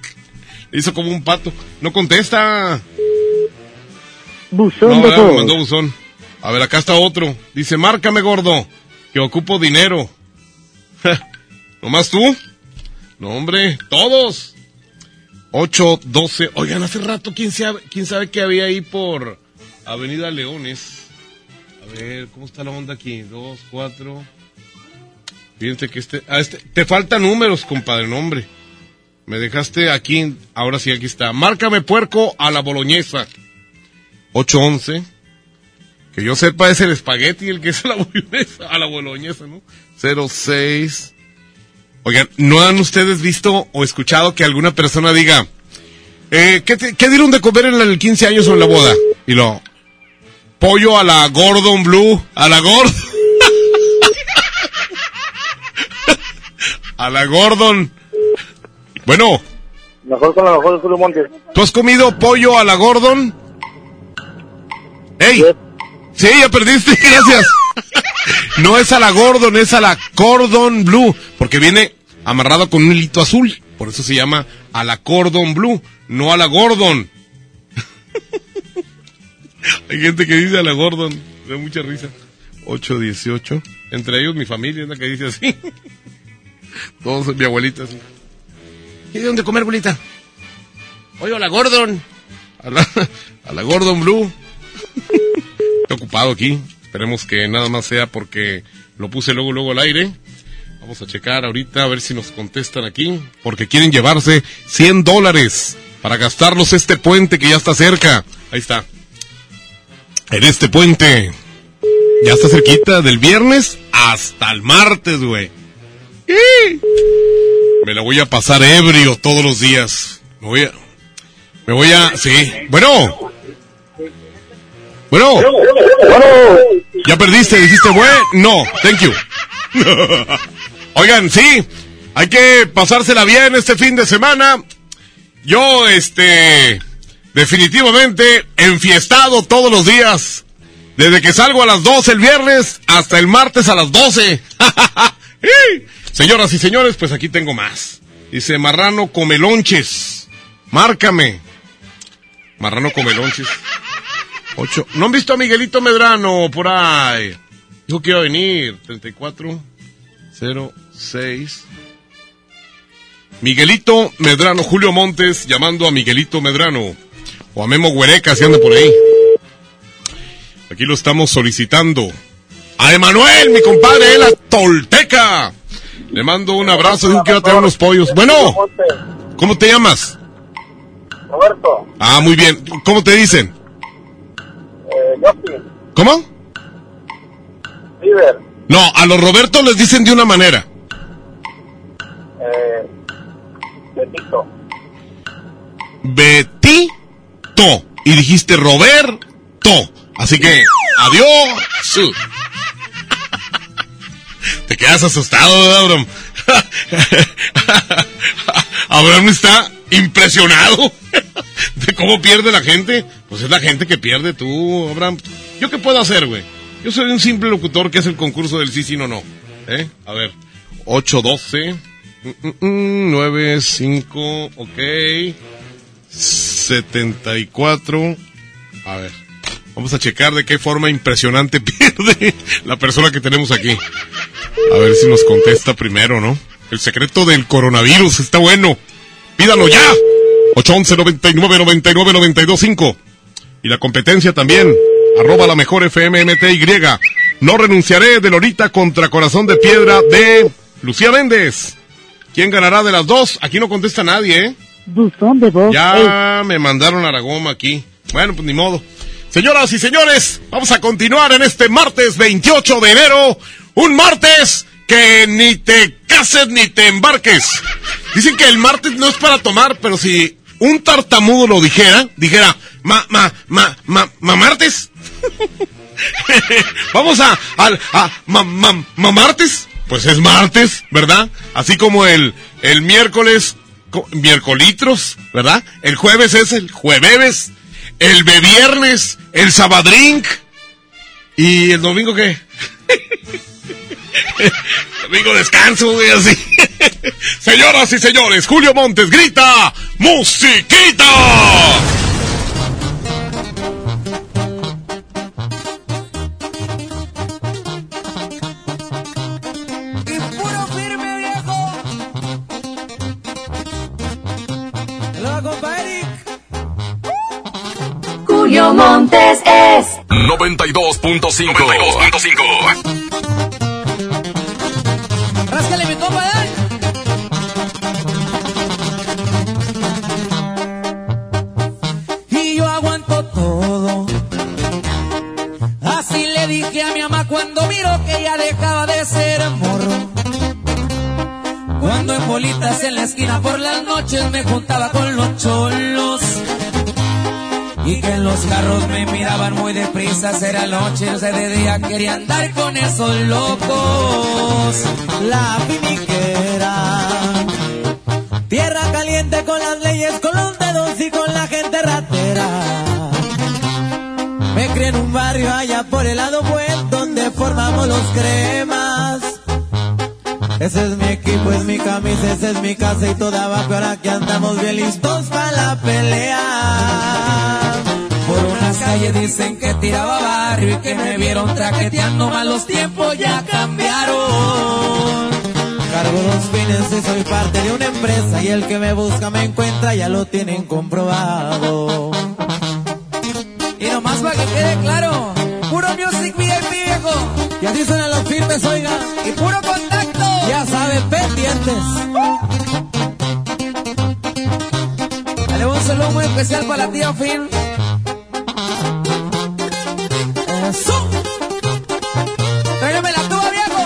Hizo como un pato. No contesta. Buzón No, mandó buzón. A ver, acá está otro. Dice, márcame, gordo, que ocupo dinero. ¿Nomás tú? No, hombre, todos. 8, 12. Oigan, hace rato, ¿quién sabe, quién sabe qué había ahí por Avenida Leones? A ver, ¿cómo está la onda aquí? 2, 4. Fíjense que este, ah, este. Te faltan números, compadre, nombre. Me dejaste aquí, ahora sí, aquí está. Márcame puerco a la boloñesa. 811. Que yo sepa es el espagueti el que es a la boloñesa, a la boloñesa, ¿no? 06. Oigan, ¿no han ustedes visto o escuchado que alguna persona diga, eh, ¿qué, te- dieron de comer en el 15 años o en la boda? Y lo, pollo a la Gordon Blue, a la Gordon. a la Gordon. Bueno, Mejor con la mejor de Julio Montes. ¿tú has comido pollo a la Gordon? ¡Ey! Sí, ya perdiste, gracias. No es a la Gordon, es a la Cordon Blue, porque viene amarrado con un hilito azul. Por eso se llama a la Cordon Blue, no a la Gordon. Hay gente que dice a la Gordon, me da mucha risa. 818. Entre ellos mi familia es la que dice así. Todos mi abuelita así. ¿Y de dónde comer, abuelita? Oye, a la Gordon. A la, a la Gordon Blue. Estoy ocupado aquí. Esperemos que nada más sea porque lo puse luego, luego al aire. Vamos a checar ahorita a ver si nos contestan aquí. Porque quieren llevarse 100 dólares para gastarlos este puente que ya está cerca. Ahí está. En este puente. Ya está cerquita del viernes hasta el martes, güey. ¡Sí! Me la voy a pasar ebrio todos los días. Me voy a... Me voy a... Sí. Bueno. Bueno. Ya perdiste, dijiste, güey. No, thank you. Oigan, sí. Hay que pasársela bien este fin de semana. Yo, este... Definitivamente enfiestado todos los días. Desde que salgo a las 12 el viernes hasta el martes a las 12. Señoras y señores, pues aquí tengo más. Dice Marrano Comelonches. Márcame. Marrano Comelonches. Ocho. ¿No han visto a Miguelito Medrano por ahí? Dijo que iba a venir. 34 06 Miguelito Medrano, Julio Montes llamando a Miguelito Medrano. O a Memo Huereca si anda por ahí. Aquí lo estamos solicitando. A Emanuel, mi compadre, la Tolteca. Le mando un abrazo, dijo que iba a tener unos pollos. Bueno, ¿cómo te llamas? Roberto. Ah, muy bien. ¿Cómo te dicen? Eh, ¿Cómo? River. No, a los Roberto les dicen de una manera. Eh, Betito. Betito. Y dijiste Roberto. Así que, adiós. Te quedas asustado, ¿verdad, Abraham? Abraham está impresionado de cómo pierde la gente. Pues es la gente que pierde tú, Abraham. ¿Yo qué puedo hacer, güey? Yo soy un simple locutor que hace el concurso del sí, sí, no, no. ¿Eh? A ver. 812. 95, ok. 74. A ver. Vamos a checar de qué forma impresionante pierde la persona que tenemos aquí. A ver si nos contesta primero, ¿no? El secreto del coronavirus está bueno. Pídalo ya. 811 99 99 925. Y la competencia también. Arroba la mejor FMMTY. No renunciaré de Lorita contra Corazón de Piedra de Lucía Méndez. ¿Quién ganará de las dos? Aquí no contesta nadie, ¿eh? Buzón de voz. Ya me mandaron a la goma aquí. Bueno, pues ni modo. Señoras y señores, vamos a continuar en este martes 28 de enero. Un martes que ni te cases ni te embarques. Dicen que el martes no es para tomar, pero si un tartamudo lo dijera, dijera, ma, ma, ma, ma, ma martes. vamos a, a, a ma, ma, ma martes. Pues es martes, ¿verdad? Así como el, el miércoles, co- miércolitros, ¿verdad? El jueves es el jueves, el viernes, el sabadrink. ¿Y el domingo qué? domingo descanso, güey, así. Señoras y señores, Julio Montes grita, ¡Musiquita! Julio Montes es 92.5. 92.5. Ráscale mi compa, ¿eh? Y yo aguanto todo. Así le dije a mi mamá cuando miro que ella dejaba de ser morro. Cuando en bolitas en la esquina por las noches me juntaba con los cholos. Y que en los carros me miraban muy deprisa, era noche, o sea, de día quería andar con esos locos. La piniquera, tierra caliente con las leyes, con los dedos y con la gente ratera. Me crié en un barrio allá por el lado buen, donde formamos los cremas. Ese es mi equipo, es mi camisa, esa es mi casa y toda abajo. Ahora que andamos bien listos para la pelea. Por una calles dicen que tiraba barrio y que me vieron traqueteando mal los tiempos ya cambiaron. Cargo dos fines y soy parte de una empresa y el que me busca me encuentra, ya lo tienen comprobado. Y nomás para que quede claro, puro music VIP viejo. Y así suenan los firmes, oiga. Y puro contacto. Ya saben, pendientes. Dale un saludo muy especial para la tía Phil. Eso. Tráigame la tuba, viejo.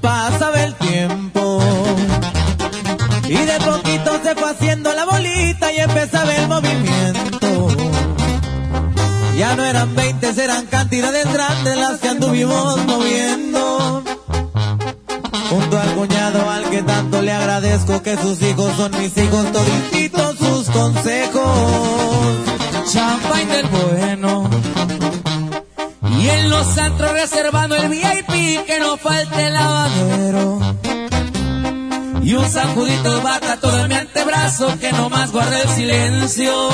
Pasaba el tiempo y de poquito se fue haciendo la bolita y empezaba el movimiento. No eran 20, eran cantidades grandes las que anduvimos moviendo. Junto al cuñado al que tanto le agradezco que sus hijos son mis hijos, todititos sus consejos. Champagne del bueno. Y en los antros reservando el VIP que no falte el lavadero. Y un sacudito de bata todo en mi antebrazo que no más guarda el silencio.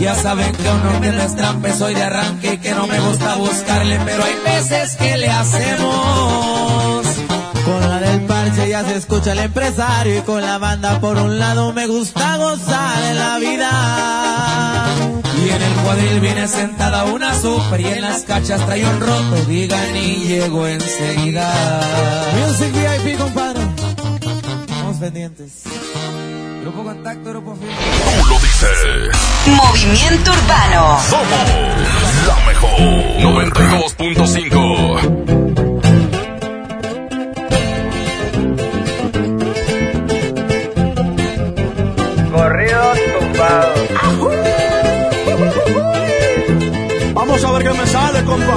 Ya saben que un hombre no es soy de arranque y que no me gusta buscarle, pero hay veces que le hacemos. Con la del parche ya se escucha el empresario y con la banda por un lado me gusta gozar de la vida. Y en el cuadril viene sentada una super y en las cachas trae un roto, digan y llego enseguida. Music VIP, compadre. Vamos pendientes. Grupo Contacto, Grupo Firme. Movimiento Urbano. Somos la mejor. 92.5. Corridos tumbados. Vamos a ver qué me sale, compa.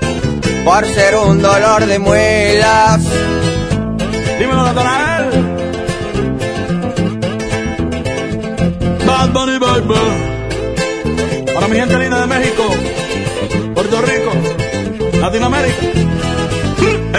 por ser un dolor de muelas. Dímelo, Natanael. Bad Bunny Baby. Para mi gente linda de México, Puerto Rico, Latinoamérica.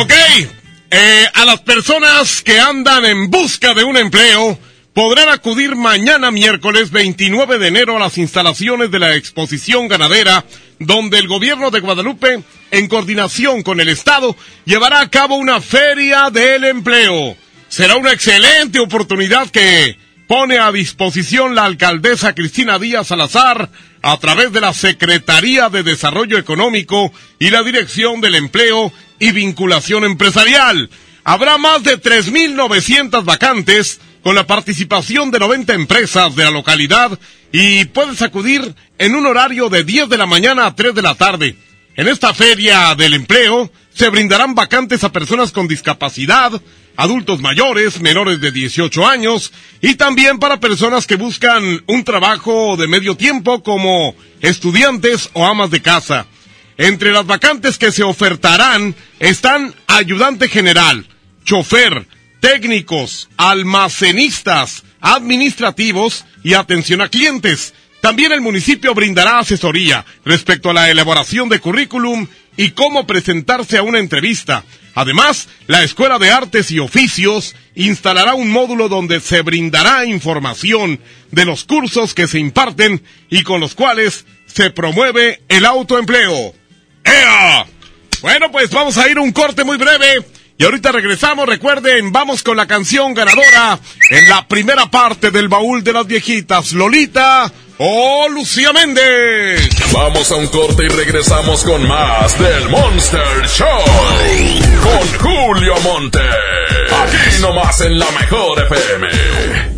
Ok, personas que andan en busca de un empleo podrán acudir mañana miércoles 29 de enero a las instalaciones de la exposición ganadera, donde el gobierno de Guadalupe, en coordinación con el Estado, llevará a cabo una feria del empleo. Será una excelente oportunidad que pone a disposición la alcaldesa Cristina Díaz Salazar a través de la Secretaría de Desarrollo Económico y la Dirección del Empleo y Vinculación Empresarial. Habrá más de 3.900 vacantes con la participación de 90 empresas de la localidad y puedes acudir en un horario de 10 de la mañana a 3 de la tarde. En esta feria del empleo se brindarán vacantes a personas con discapacidad, adultos mayores, menores de 18 años y también para personas que buscan un trabajo de medio tiempo como estudiantes o amas de casa. Entre las vacantes que se ofertarán están ayudante general, chofer, técnicos, almacenistas, administrativos y atención a clientes. También el municipio brindará asesoría respecto a la elaboración de currículum y cómo presentarse a una entrevista. Además, la Escuela de Artes y Oficios instalará un módulo donde se brindará información de los cursos que se imparten y con los cuales se promueve el autoempleo. Bueno, pues vamos a ir a un corte muy breve y ahorita regresamos, recuerden, vamos con la canción ganadora en la primera parte del baúl de las viejitas, Lolita o Lucía Méndez. Vamos a un corte y regresamos con más del Monster Show. Con Julio Monte. Aquí nomás en la mejor FM.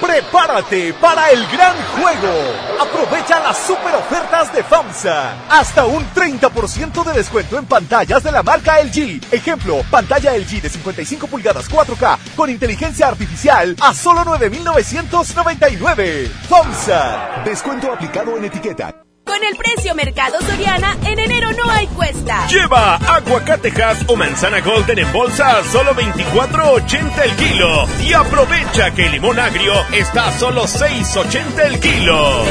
Prepárate para el gran juego. Aprovecha las super ofertas de FAMSA. Hasta un 30% de descuento en pantallas de la marca LG. Ejemplo, pantalla LG de 55 pulgadas 4K con inteligencia artificial a solo 9,999. FAMSA. Descuento aplicado en etiqueta. Con el precio Mercado Soriana, en enero no hay cuesta. Lleva aguacatejas o manzana golden en bolsa a solo 24.80 el kilo. Y aprovecha que el limón agrio está a solo 6.80 el kilo.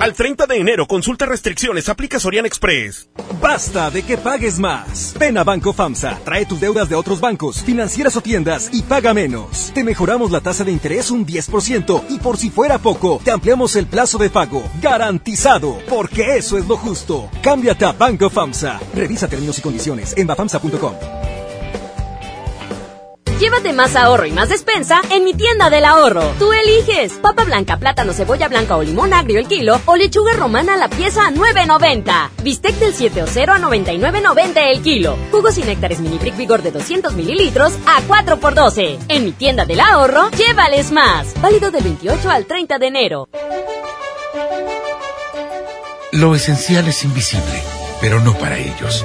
Al 30 de enero, consulta restricciones, aplica Sorian Express. Basta de que pagues más. Ven a Banco FAMSA, trae tus deudas de otros bancos, financieras o tiendas y paga menos. Te mejoramos la tasa de interés un 10% y por si fuera poco, te ampliamos el plazo de pago. Garantizado, porque eso es lo justo. Cámbiate a Banco FAMSA. Revisa términos y condiciones en bafamsa.com. Llévate más ahorro y más despensa en mi tienda del ahorro. Tú eliges papa blanca, plátano, cebolla blanca o limón agrio el kilo o lechuga romana la pieza a 9.90. Bistec del 7 o 0 a 99.90 el kilo. Jugos y néctares mini brick vigor de 200 mililitros a 4 por 12. En mi tienda del ahorro, llévales más. Válido del 28 al 30 de enero. Lo esencial es invisible, pero no para ellos.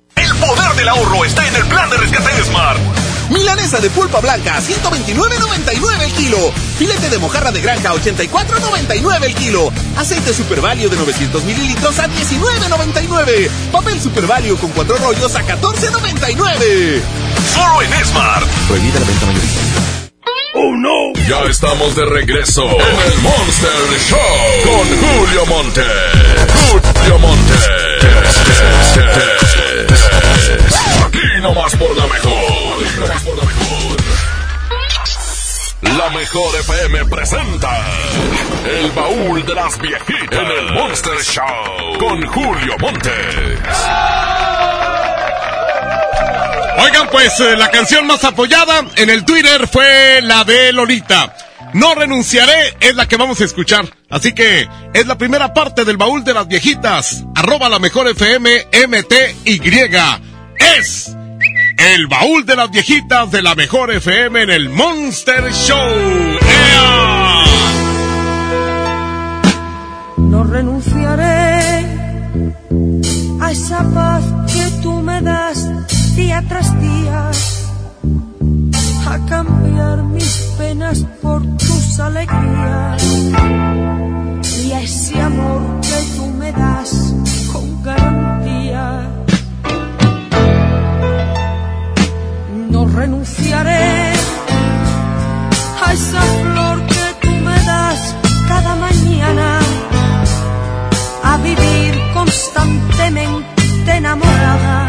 El poder del ahorro está en el plan de rescate Smart. Milanesa de pulpa blanca a 129.99 el kilo. Filete de mojarra de granja a 84.99 el kilo. Aceite Super Value de 900 mililitros a 19.99. Papel Super Value con cuatro rollos a 14.99. Solo en Smart. Prohibida la venta mayorista. ¡Oh, no! Ya estamos de regreso en el Monster Show con Julio Monte. Julio Monte. Aquí nomás por la mejor. La mejor FM presenta El baúl de las viejitas en el Monster Show con Julio Montes. Oigan, pues eh, la canción más apoyada en el Twitter fue la de Lolita. No renunciaré es la que vamos a escuchar. Así que es la primera parte del baúl de las viejitas. Arroba la mejor FM MTY. Es el baúl de las viejitas de la mejor FM en el Monster Show. ¡Ea! No renunciaré a esa paz que tú me das día tras día, a cambiar mis penas por tus alegrías. Y ese amor que tú me das con garantía. No renunciaré a esa flor que tú me das cada mañana. A vivir constantemente enamorada,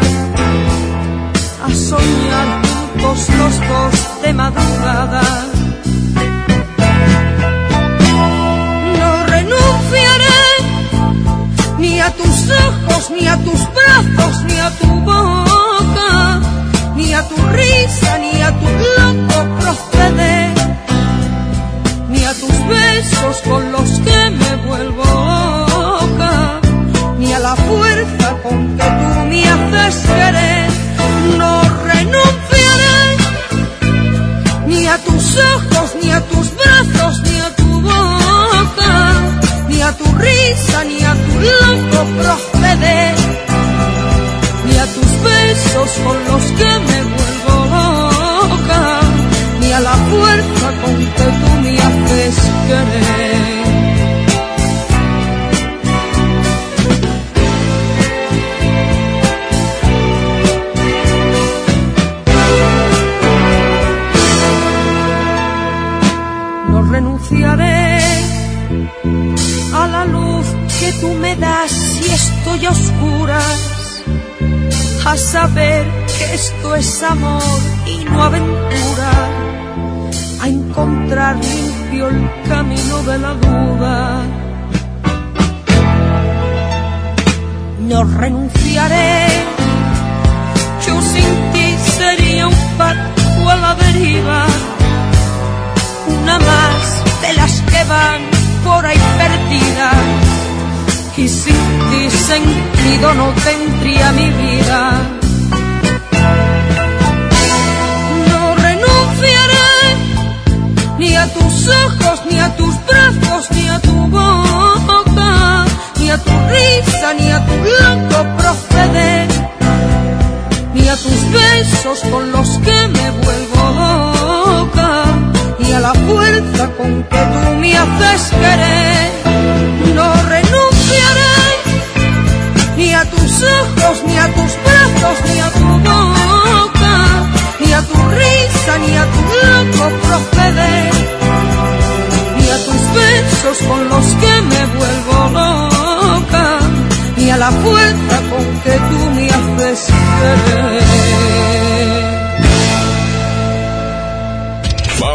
a soñar los dos de madrugada. No renunciaré ni a tus ojos, ni a tus brazos, ni a tu boca, ni a tu risa, ni a tu loco proceder, ni a tus besos con los que me vuelvo loca, ni a la fuerza con que tú me haces querer. No tus ojos, ni a tus brazos, ni a tu boca, ni a tu risa, ni a tu loco proceder, ni a tus besos con los que me vuelvo loca, ni a la fuerza con que tú me haces querer. Tú me das si estoy a oscuras, a saber que esto es amor y no aventura, a encontrar limpio el camino de la duda. No renunciaré, yo sin ti sería un barco a la deriva una más de las que van por ahí perdidas. Y sin ti sentido no tendría mi vida. No renunciaré ni a tus ojos, ni a tus brazos, ni a tu boca, ni a tu risa, ni a tu loco proceder, ni a tus besos con los que me vuelvo loca ni a la fuerza con que tú me haces querer. Tus ojos, ni a tus brazos, ni a tu boca, ni a tu risa, ni a tu loco proceder, ni a tus besos con los que me vuelvo loca, ni a la fuerza con que tú me haces querer.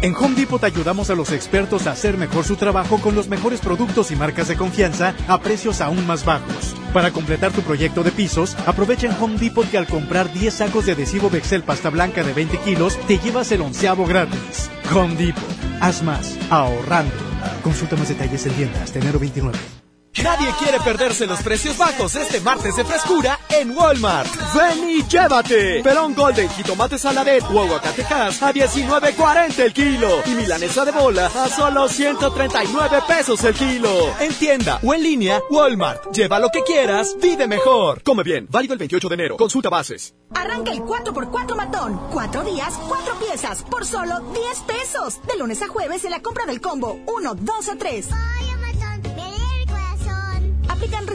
En Home Depot ayudamos a los expertos a hacer mejor su trabajo con los mejores productos y marcas de confianza a precios aún más bajos. Para completar tu proyecto de pisos, aprovecha en Home Depot que al comprar 10 sacos de adhesivo Bexel pasta blanca de 20 kilos, te llevas el onceavo gratis. Home Depot. Haz más, ahorrando. Consulta más detalles en tiendas de enero 29. Nadie quiere perderse los precios bajos este martes de frescura en Walmart. Ven y llévate. Pelón Golden, jitomate saladet o aguacatejas a 19.40 el kilo. Y milanesa de bola a solo 139 pesos el kilo. En tienda o en línea, Walmart. Lleva lo que quieras, vive mejor. Come bien, válido el 28 de enero. Consulta bases. Arranca el 4x4 matón. Cuatro días, cuatro piezas, por solo 10 pesos. De lunes a jueves en la compra del combo 1, 2 o 3.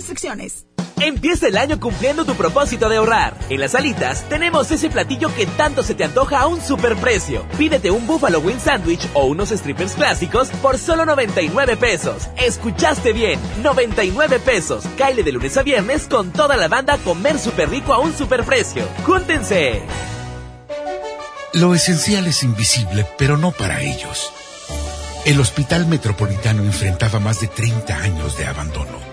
Restricciones. Empieza el año cumpliendo tu propósito de ahorrar. En las alitas tenemos ese platillo que tanto se te antoja a un superprecio. Pídete un Buffalo Wing Sandwich o unos strippers clásicos por solo 99 pesos. Escuchaste bien, 99 pesos. Caile de lunes a viernes con toda la banda a comer súper rico a un superprecio. ¡Júntense! Lo esencial es invisible, pero no para ellos. El Hospital Metropolitano enfrentaba más de 30 años de abandono.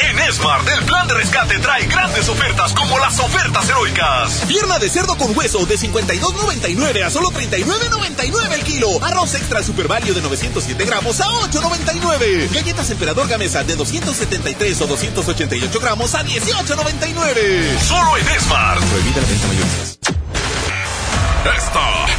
En Smart, el plan de rescate trae grandes ofertas como las ofertas heroicas. Pierna de cerdo con hueso de 52.99 a solo 39.99 el kilo. Arroz extra super value de 907 gramos a 8.99. Galletas emperador gamesa de 273 o 288 gramos a 18.99. Solo en Smart. Prohibida la venta mayoristas. Esta es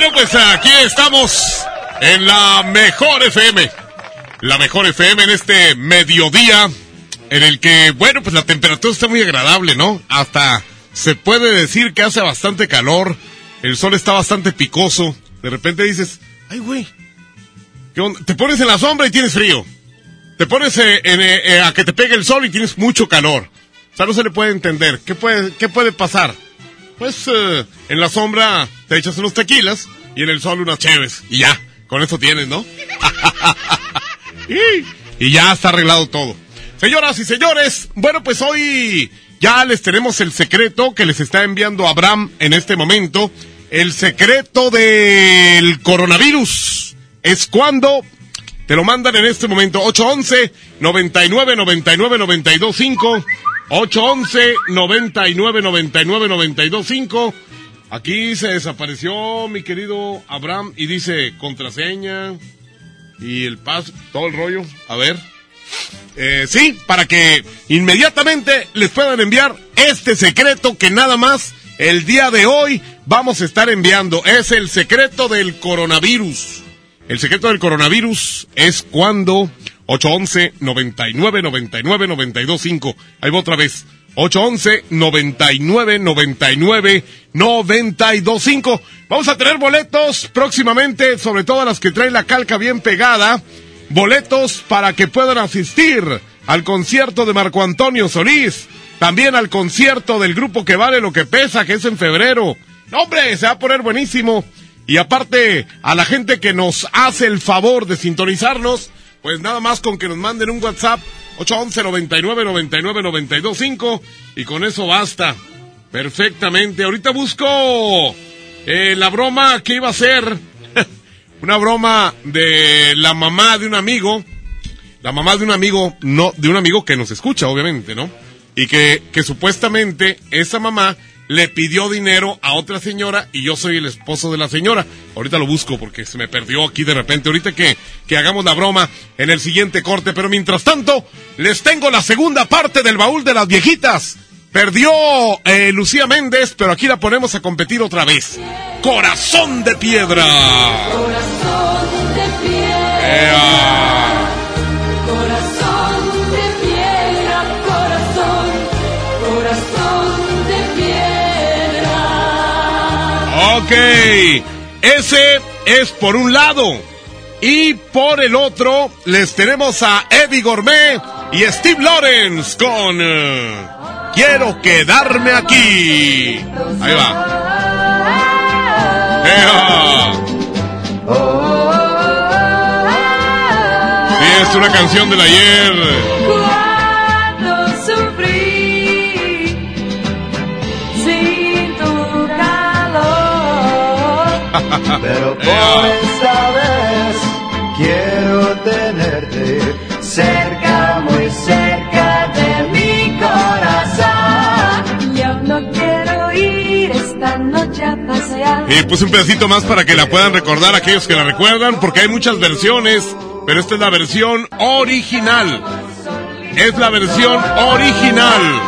Bueno, pues aquí estamos en la mejor FM. La mejor FM en este mediodía en el que, bueno, pues la temperatura está muy agradable, ¿no? Hasta se puede decir que hace bastante calor, el sol está bastante picoso. De repente dices, ay, güey, te pones en la sombra y tienes frío. Te pones eh, en, eh, eh, a que te pegue el sol y tienes mucho calor. O sea, no se le puede entender. ¿Qué puede, qué puede pasar? Pues eh, en la sombra te echas unos tequilas y en el sol unas cheves. Y ya, con eso tienes, ¿no? y, y ya está arreglado todo. Señoras y señores, bueno, pues hoy ya les tenemos el secreto que les está enviando Abraham en este momento. El secreto del coronavirus es cuando te lo mandan en este momento 811 99 99 925 811 99 99 925 Aquí se desapareció mi querido Abraham y dice contraseña y el paso, todo el rollo. A ver. Eh, sí, para que inmediatamente les puedan enviar este secreto que nada más el día de hoy vamos a estar enviando. Es el secreto del coronavirus. El secreto del coronavirus es cuando 811 99 99 925. Ahí va otra vez. 811 99 99 925. Vamos a tener boletos próximamente, sobre todo las que traen la calca bien pegada. Boletos para que puedan asistir al concierto de Marco Antonio Solís. También al concierto del grupo que vale lo que pesa, que es en febrero. ¡No, hombre, se va a poner buenísimo. Y aparte, a la gente que nos hace el favor de sintonizarnos, pues nada más con que nos manden un WhatsApp 811 99 99 925 y con eso basta. Perfectamente. Ahorita busco eh, la broma que iba a ser. Una broma de la mamá de un amigo. La mamá de un amigo, no, de un amigo que nos escucha, obviamente, ¿no? Y que, que supuestamente esa mamá le pidió dinero a otra señora y yo soy el esposo de la señora. Ahorita lo busco porque se me perdió aquí de repente. Ahorita que, que hagamos la broma en el siguiente corte. Pero mientras tanto, les tengo la segunda parte del baúl de las viejitas. Perdió eh, Lucía Méndez, pero aquí la ponemos a competir otra vez. Corazón de piedra. Corazón de piedra. Ok, ese es por un lado. Y por el otro, les tenemos a Eddie Gourmet y Steve Lawrence con eh, Quiero quedarme aquí. Ahí va. ¡Ea! Sí, es una canción del ayer. Pero por esta vez quiero tenerte cerca, muy cerca de mi corazón. Yo no quiero ir esta noche a pasear. Y puse un pedacito más para que la puedan recordar aquellos que la recuerdan, porque hay muchas versiones, pero esta es la versión original. Es la versión original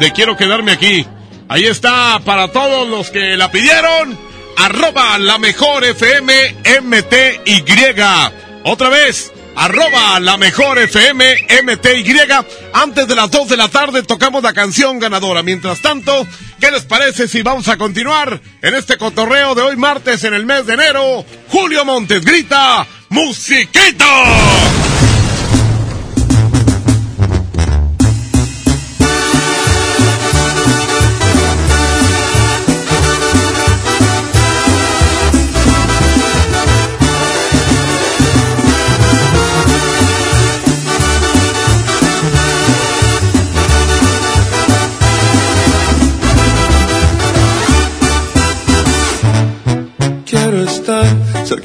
de Quiero quedarme aquí. Ahí está para todos los que la pidieron. Arroba la mejor FM MTY. Otra vez, arroba la mejor FM MTY. Antes de las 2 de la tarde tocamos la canción ganadora. Mientras tanto, ¿qué les parece si vamos a continuar en este cotorreo de hoy martes en el mes de enero? Julio Montes grita, ¡Musiquita!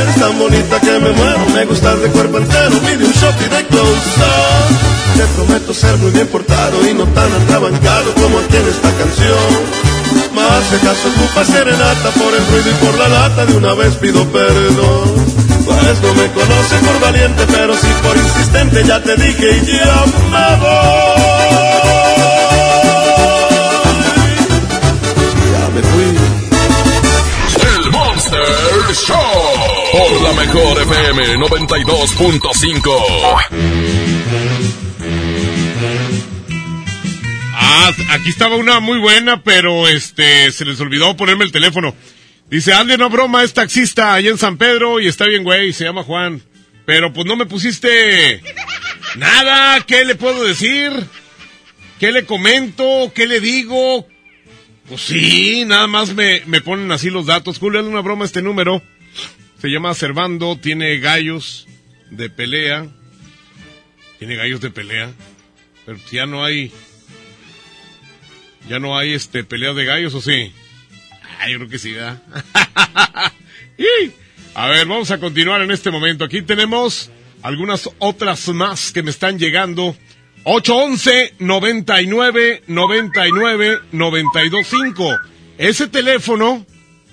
Eres tan bonita que me muero, me gustas de cuerpo entero, pide un shot y de close up. Te prometo ser muy bien portado y no tan atrabancado como aquí en esta canción. Más acaso ocupa serenata por el ruido y por la lata, de una vez pido perdón. Pues no me conoce por valiente, pero sí por insistente, ya te dije y ya me voy. Ya me fui. El Monster Show. Por la mejor FM 92.5. Ah, aquí estaba una muy buena, pero este se les olvidó ponerme el teléfono. Dice, Andy, no broma, es taxista allá en San Pedro y está bien, güey, se llama Juan. Pero pues no me pusiste nada, ¿qué le puedo decir? ¿Qué le comento? ¿Qué le digo? Pues sí, nada más me, me ponen así los datos. Julio, una broma este número. Se llama Servando, tiene gallos de pelea. Tiene gallos de pelea. Pero ya no hay... Ya no hay este pelea de gallos, ¿o sí? Ah, yo creo que sí, ¿verdad? A ver, vamos a continuar en este momento. Aquí tenemos algunas otras más que me están llegando. 811 99 99 925. Ese teléfono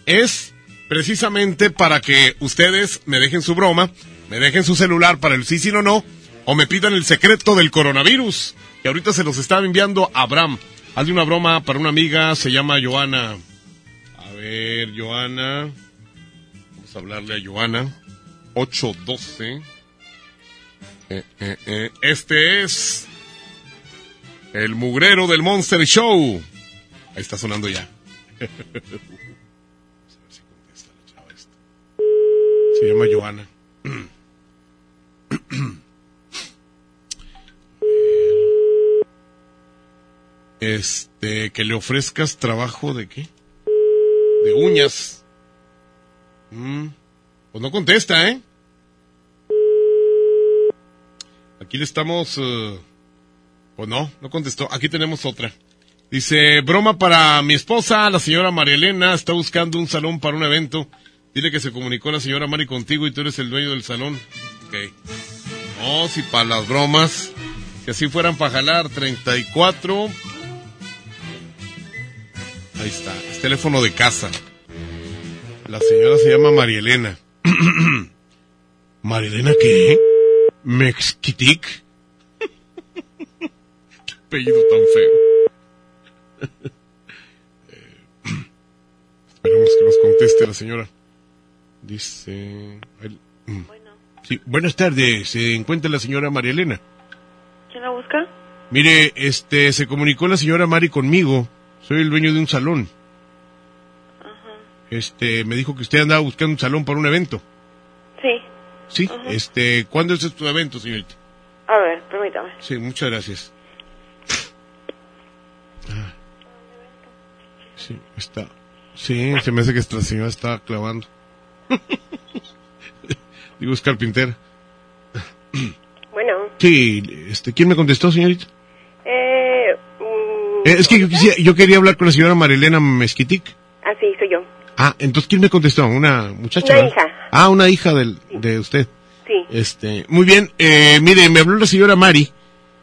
es precisamente para que ustedes me dejen su broma, me dejen su celular para el sí, sí, no, no, o me pidan el secreto del coronavirus. Y ahorita se los está enviando Abraham. Hazle una broma para una amiga, se llama Joana. A ver, Joana. Vamos a hablarle a Joana. 812. Eh, eh, eh. Este es el mugrero del Monster Show. Ahí está sonando ya. Se llama Joana. Este, que le ofrezcas trabajo de qué? De uñas. Mm, Pues no contesta, ¿eh? Aquí le estamos... eh, Pues no, no contestó. Aquí tenemos otra. Dice, broma para mi esposa, la señora María Elena, está buscando un salón para un evento. Dile que se comunicó la señora Mari contigo y tú eres el dueño del salón. Ok. No, si para las bromas, que así fueran para jalar, 34. Ahí está, es teléfono de casa. La señora se llama María Elena. ¿María Elena qué? ¿Mexquitic? qué apellido tan feo. Eh, Esperemos que nos conteste la señora. Dice... el- mm. Sí, buenas tardes, se encuentra la señora María Elena. ¿Quién la busca? Mire, este, se comunicó la señora Mari conmigo. Soy el dueño de un salón. Este, me dijo que usted andaba buscando un salón para un evento. Sí. Sí, este, ¿cuándo es tu evento, señorita? A ver, permítame. Sí, muchas gracias. Ah. Sí, está. Sí, se me hace que esta señora está clavando. Digo, es carpintera. Bueno, Sí, este, ¿quién me contestó, señorita? eh... mm, Eh, es que yo, quisiera- yo quería hablar con la señora Marilena Mezquitic. Ah, sí, soy yo. Ah, entonces, ¿quién me contestó? ¿Una muchacha? Una hija. Ah, una hija del, de usted. Sí. Este, muy bien, eh, mire, me habló la señora Mari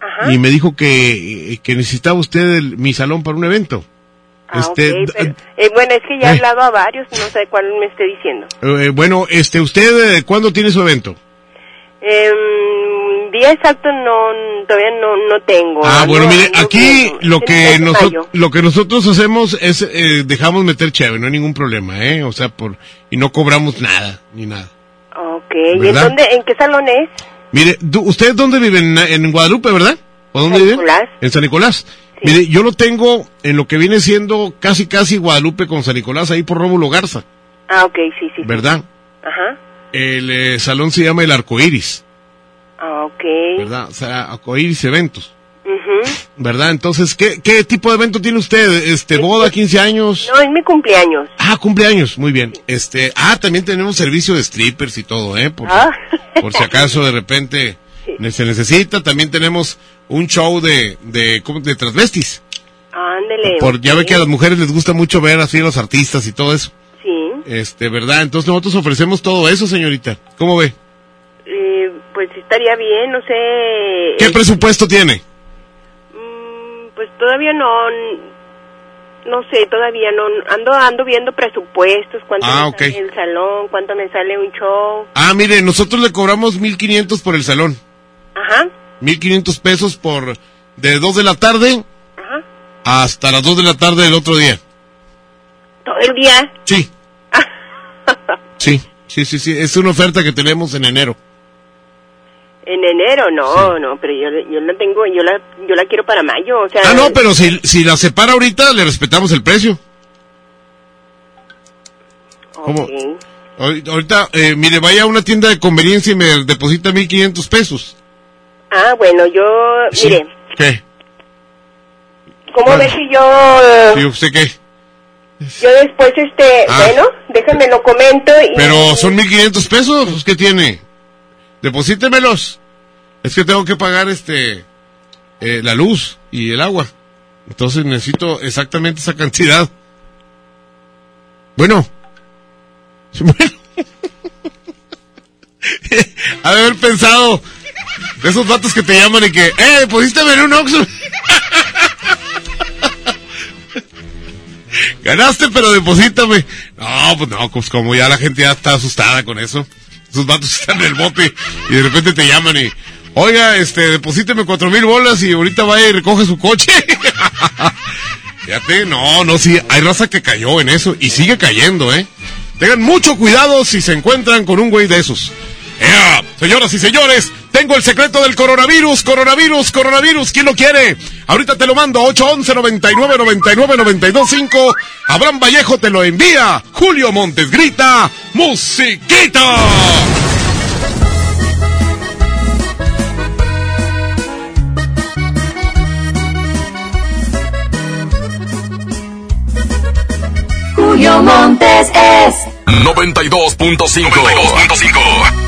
Ajá. y me dijo que, eh, que necesitaba usted el- mi salón para un evento. Ah, este, pero- eh, bueno, es que ya he eh. hablado a varios, no sé cuál me esté diciendo. eh, bueno, este, ¿usted cuándo tiene su evento? Eh, día exacto no, todavía no, no tengo. Ah, bueno, mire, aquí lo que, el mes de noso- mayo. lo que nosotros hacemos es, eh, dejamos meter cheve, no hay ningún problema, ¿eh? O sea, por, y no cobramos nada, ni nada. Ok, ¿y en dónde, en qué salón es? Mire, du- ¿usted dónde vive? ¿En, en Guadalupe, verdad? ¿O dónde San vive? Nicolás. En San Nicolás. Mire, yo lo tengo en lo que viene siendo casi casi Guadalupe con San Nicolás, ahí por Rómulo Garza, Ah, ok, sí, sí. sí. ¿verdad? Ajá. El eh, salón se llama El Arco Iris, Ah, ok. ¿verdad? O sea, Arco Iris Eventos, Ujú. ¿verdad? Entonces, ¿qué, ¿qué tipo de evento tiene usted? Este, boda, 15 años. No, es mi cumpleaños. Ah, cumpleaños, muy bien. Este, ah, también tenemos servicio de strippers y todo, ¿eh? Por, Ah. por si acaso de repente se necesita. También tenemos un show de, de, de transvestis. Ándele. Por, ya ve que a las mujeres les gusta mucho ver así los artistas y todo eso. Sí. Este, ¿verdad? Entonces nosotros ofrecemos todo eso, señorita. ¿Cómo ve? Eh, pues estaría bien, no sé. ¿Qué eh, presupuesto tiene? Pues todavía no. No sé, todavía no. Ando ando viendo presupuestos, cuánto Ah, me sale el salón, cuánto me sale un show. Ah, mire, nosotros le cobramos 1500 por el salón. Ajá. 1500 pesos por, de 2 de la tarde Ajá. hasta las 2 de la tarde del otro día. Todo el día. Sí. Sí, sí, sí, sí. Es una oferta que tenemos en enero. En enero, no, no, pero yo, yo la tengo, yo la, yo la quiero para mayo, o sea. Ah, no, pero si, si la separa ahorita, le respetamos el precio. ¿Cómo? Ahorita, ahorita, eh, mire, vaya a una tienda de conveniencia y me deposita 1500 pesos. Ah, bueno, yo, Sí. mire, ¿Qué? ¿cómo Ah. ve si yo, ¿Y usted qué? yo después, este, Ah. bueno, déjenme lo comento y... Pero son 1500 pesos, pues, ¿qué tiene? Deposítemelos. Es que tengo que pagar este eh, la luz y el agua. Entonces necesito exactamente esa cantidad. Bueno. Bueno. Haber pensado de esos vatos que te llaman y que, ¡eh, deposítame en un Oxxo! Ganaste, pero deposítame. No, pues no, pues como ya la gente ya está asustada con eso. Esos vatos están en el bote y de repente te llaman y, oiga, este, deposíteme cuatro mil bolas y ahorita vaya y recoge su coche. Fíjate, no, no, sí, hay raza que cayó en eso y sigue cayendo, ¿eh? Tengan mucho cuidado si se encuentran con un güey de esos. ¡Ea! Señoras y señores, tengo el secreto del coronavirus, coronavirus, coronavirus. ¿Quién lo quiere? Ahorita te lo mando, 811 99 99 925. Abraham Vallejo te lo envía. Julio Montes grita, ¡Musiquita! Julio Montes es 92.5. Estaba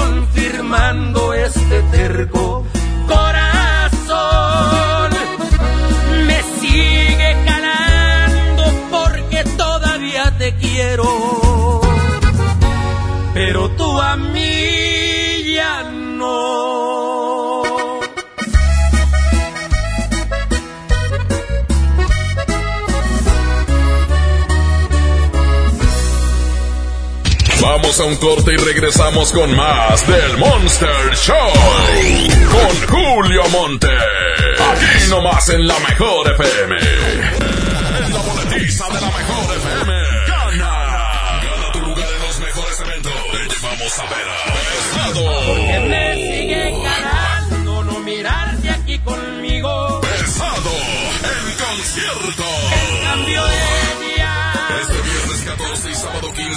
Confirmando Vamos a un corte y regresamos con más del Monster Show. Con Julio Monte. Aquí nomás en la mejor FM. En la boletiza de la mejor FM. Gana. Gana tu lugar en los mejores eventos. Te llevamos a ver a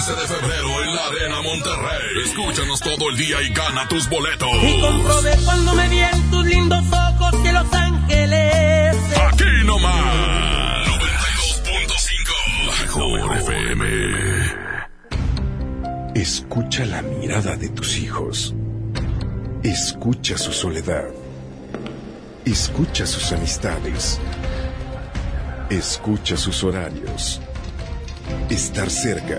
15 de febrero en la Arena Monterrey. Escúchanos todo el día y gana tus boletos. Y comprobé cuando me vi en tus lindos ojos que Los Ángeles. Aquí nomás. 92.5. Mejor FM. Escucha la mirada de tus hijos. Escucha su soledad. Escucha sus amistades. Escucha sus horarios. Estar cerca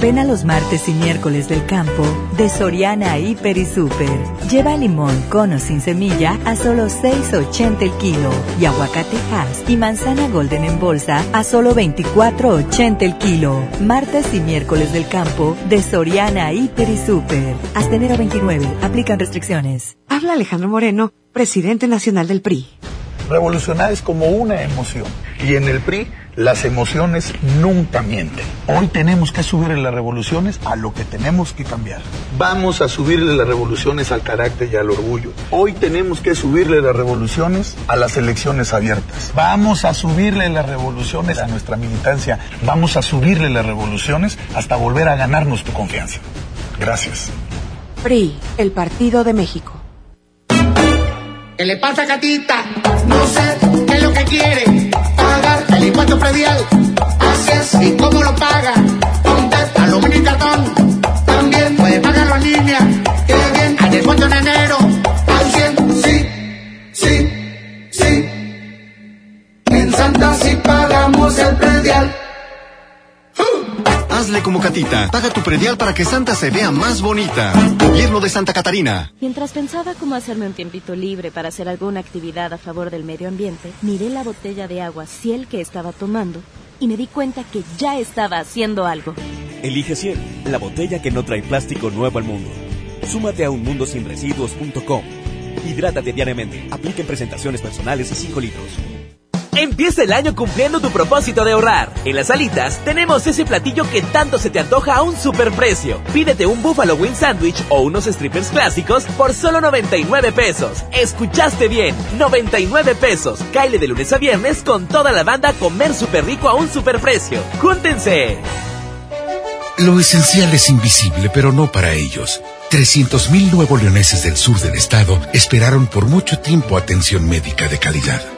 Ven a los martes y miércoles del campo de Soriana Hiper y Super. Lleva limón con o sin semilla a solo 6.80 el kilo y aguacate Hass y manzana Golden en bolsa a solo 24.80 el kilo. Martes y miércoles del campo de Soriana Hiper y Super. Hasta enero 29. Aplican restricciones. Habla Alejandro Moreno, presidente nacional del PRI. Revolucionar es como una emoción. Y en el PRI las emociones nunca mienten. Hoy tenemos que subirle las revoluciones a lo que tenemos que cambiar. Vamos a subirle las revoluciones al carácter y al orgullo. Hoy tenemos que subirle las revoluciones a las elecciones abiertas. Vamos a subirle las revoluciones a nuestra militancia. Vamos a subirle las revoluciones hasta volver a ganarnos tu confianza. Gracias. PRI, el Partido de México. ¿Qué le pasa, Catita? No sé qué es lo que quiere. El impuesto predial. Así es. ¿Y cómo lo paga? Con tarjeta, aluminio y cartón. También puede pagarlo en línea. Qué bien. Al descuento en enero. Al 100. Sí, sí, sí. En Santa sí pagamos el predial. Hazle como Catita. Paga tu predial para que Santa se vea más bonita. Gobierno de Santa Catarina. Mientras pensaba cómo hacerme un tiempito libre para hacer alguna actividad a favor del medio ambiente, miré la botella de agua Ciel que estaba tomando y me di cuenta que ya estaba haciendo algo. Elige Ciel, la botella que no trae plástico nuevo al mundo. Súmate a unmundosinresiduos.com. Hidrátate diariamente. Apliquen presentaciones personales y 5 litros. Empieza el año cumpliendo tu propósito de ahorrar. En las alitas tenemos ese platillo que tanto se te antoja a un superprecio. Pídete un Buffalo Wing Sandwich o unos strippers clásicos por solo 99 pesos. Escuchaste bien, 99 pesos. Caile de lunes a viernes con toda la banda comer súper rico a un superprecio. ¡Júntense! Lo esencial es invisible, pero no para ellos. 300.000 nuevo leoneses del sur del estado esperaron por mucho tiempo atención médica de calidad.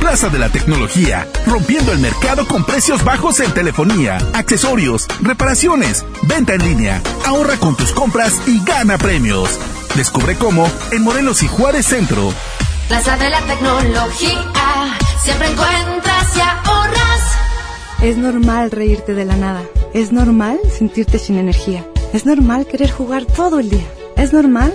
Plaza de la Tecnología, rompiendo el mercado con precios bajos en telefonía, accesorios, reparaciones, venta en línea. Ahorra con tus compras y gana premios. Descubre cómo en Morelos y Juárez Centro. Plaza de la Tecnología, siempre encuentras y ahorras. Es normal reírte de la nada. Es normal sentirte sin energía. Es normal querer jugar todo el día. Es normal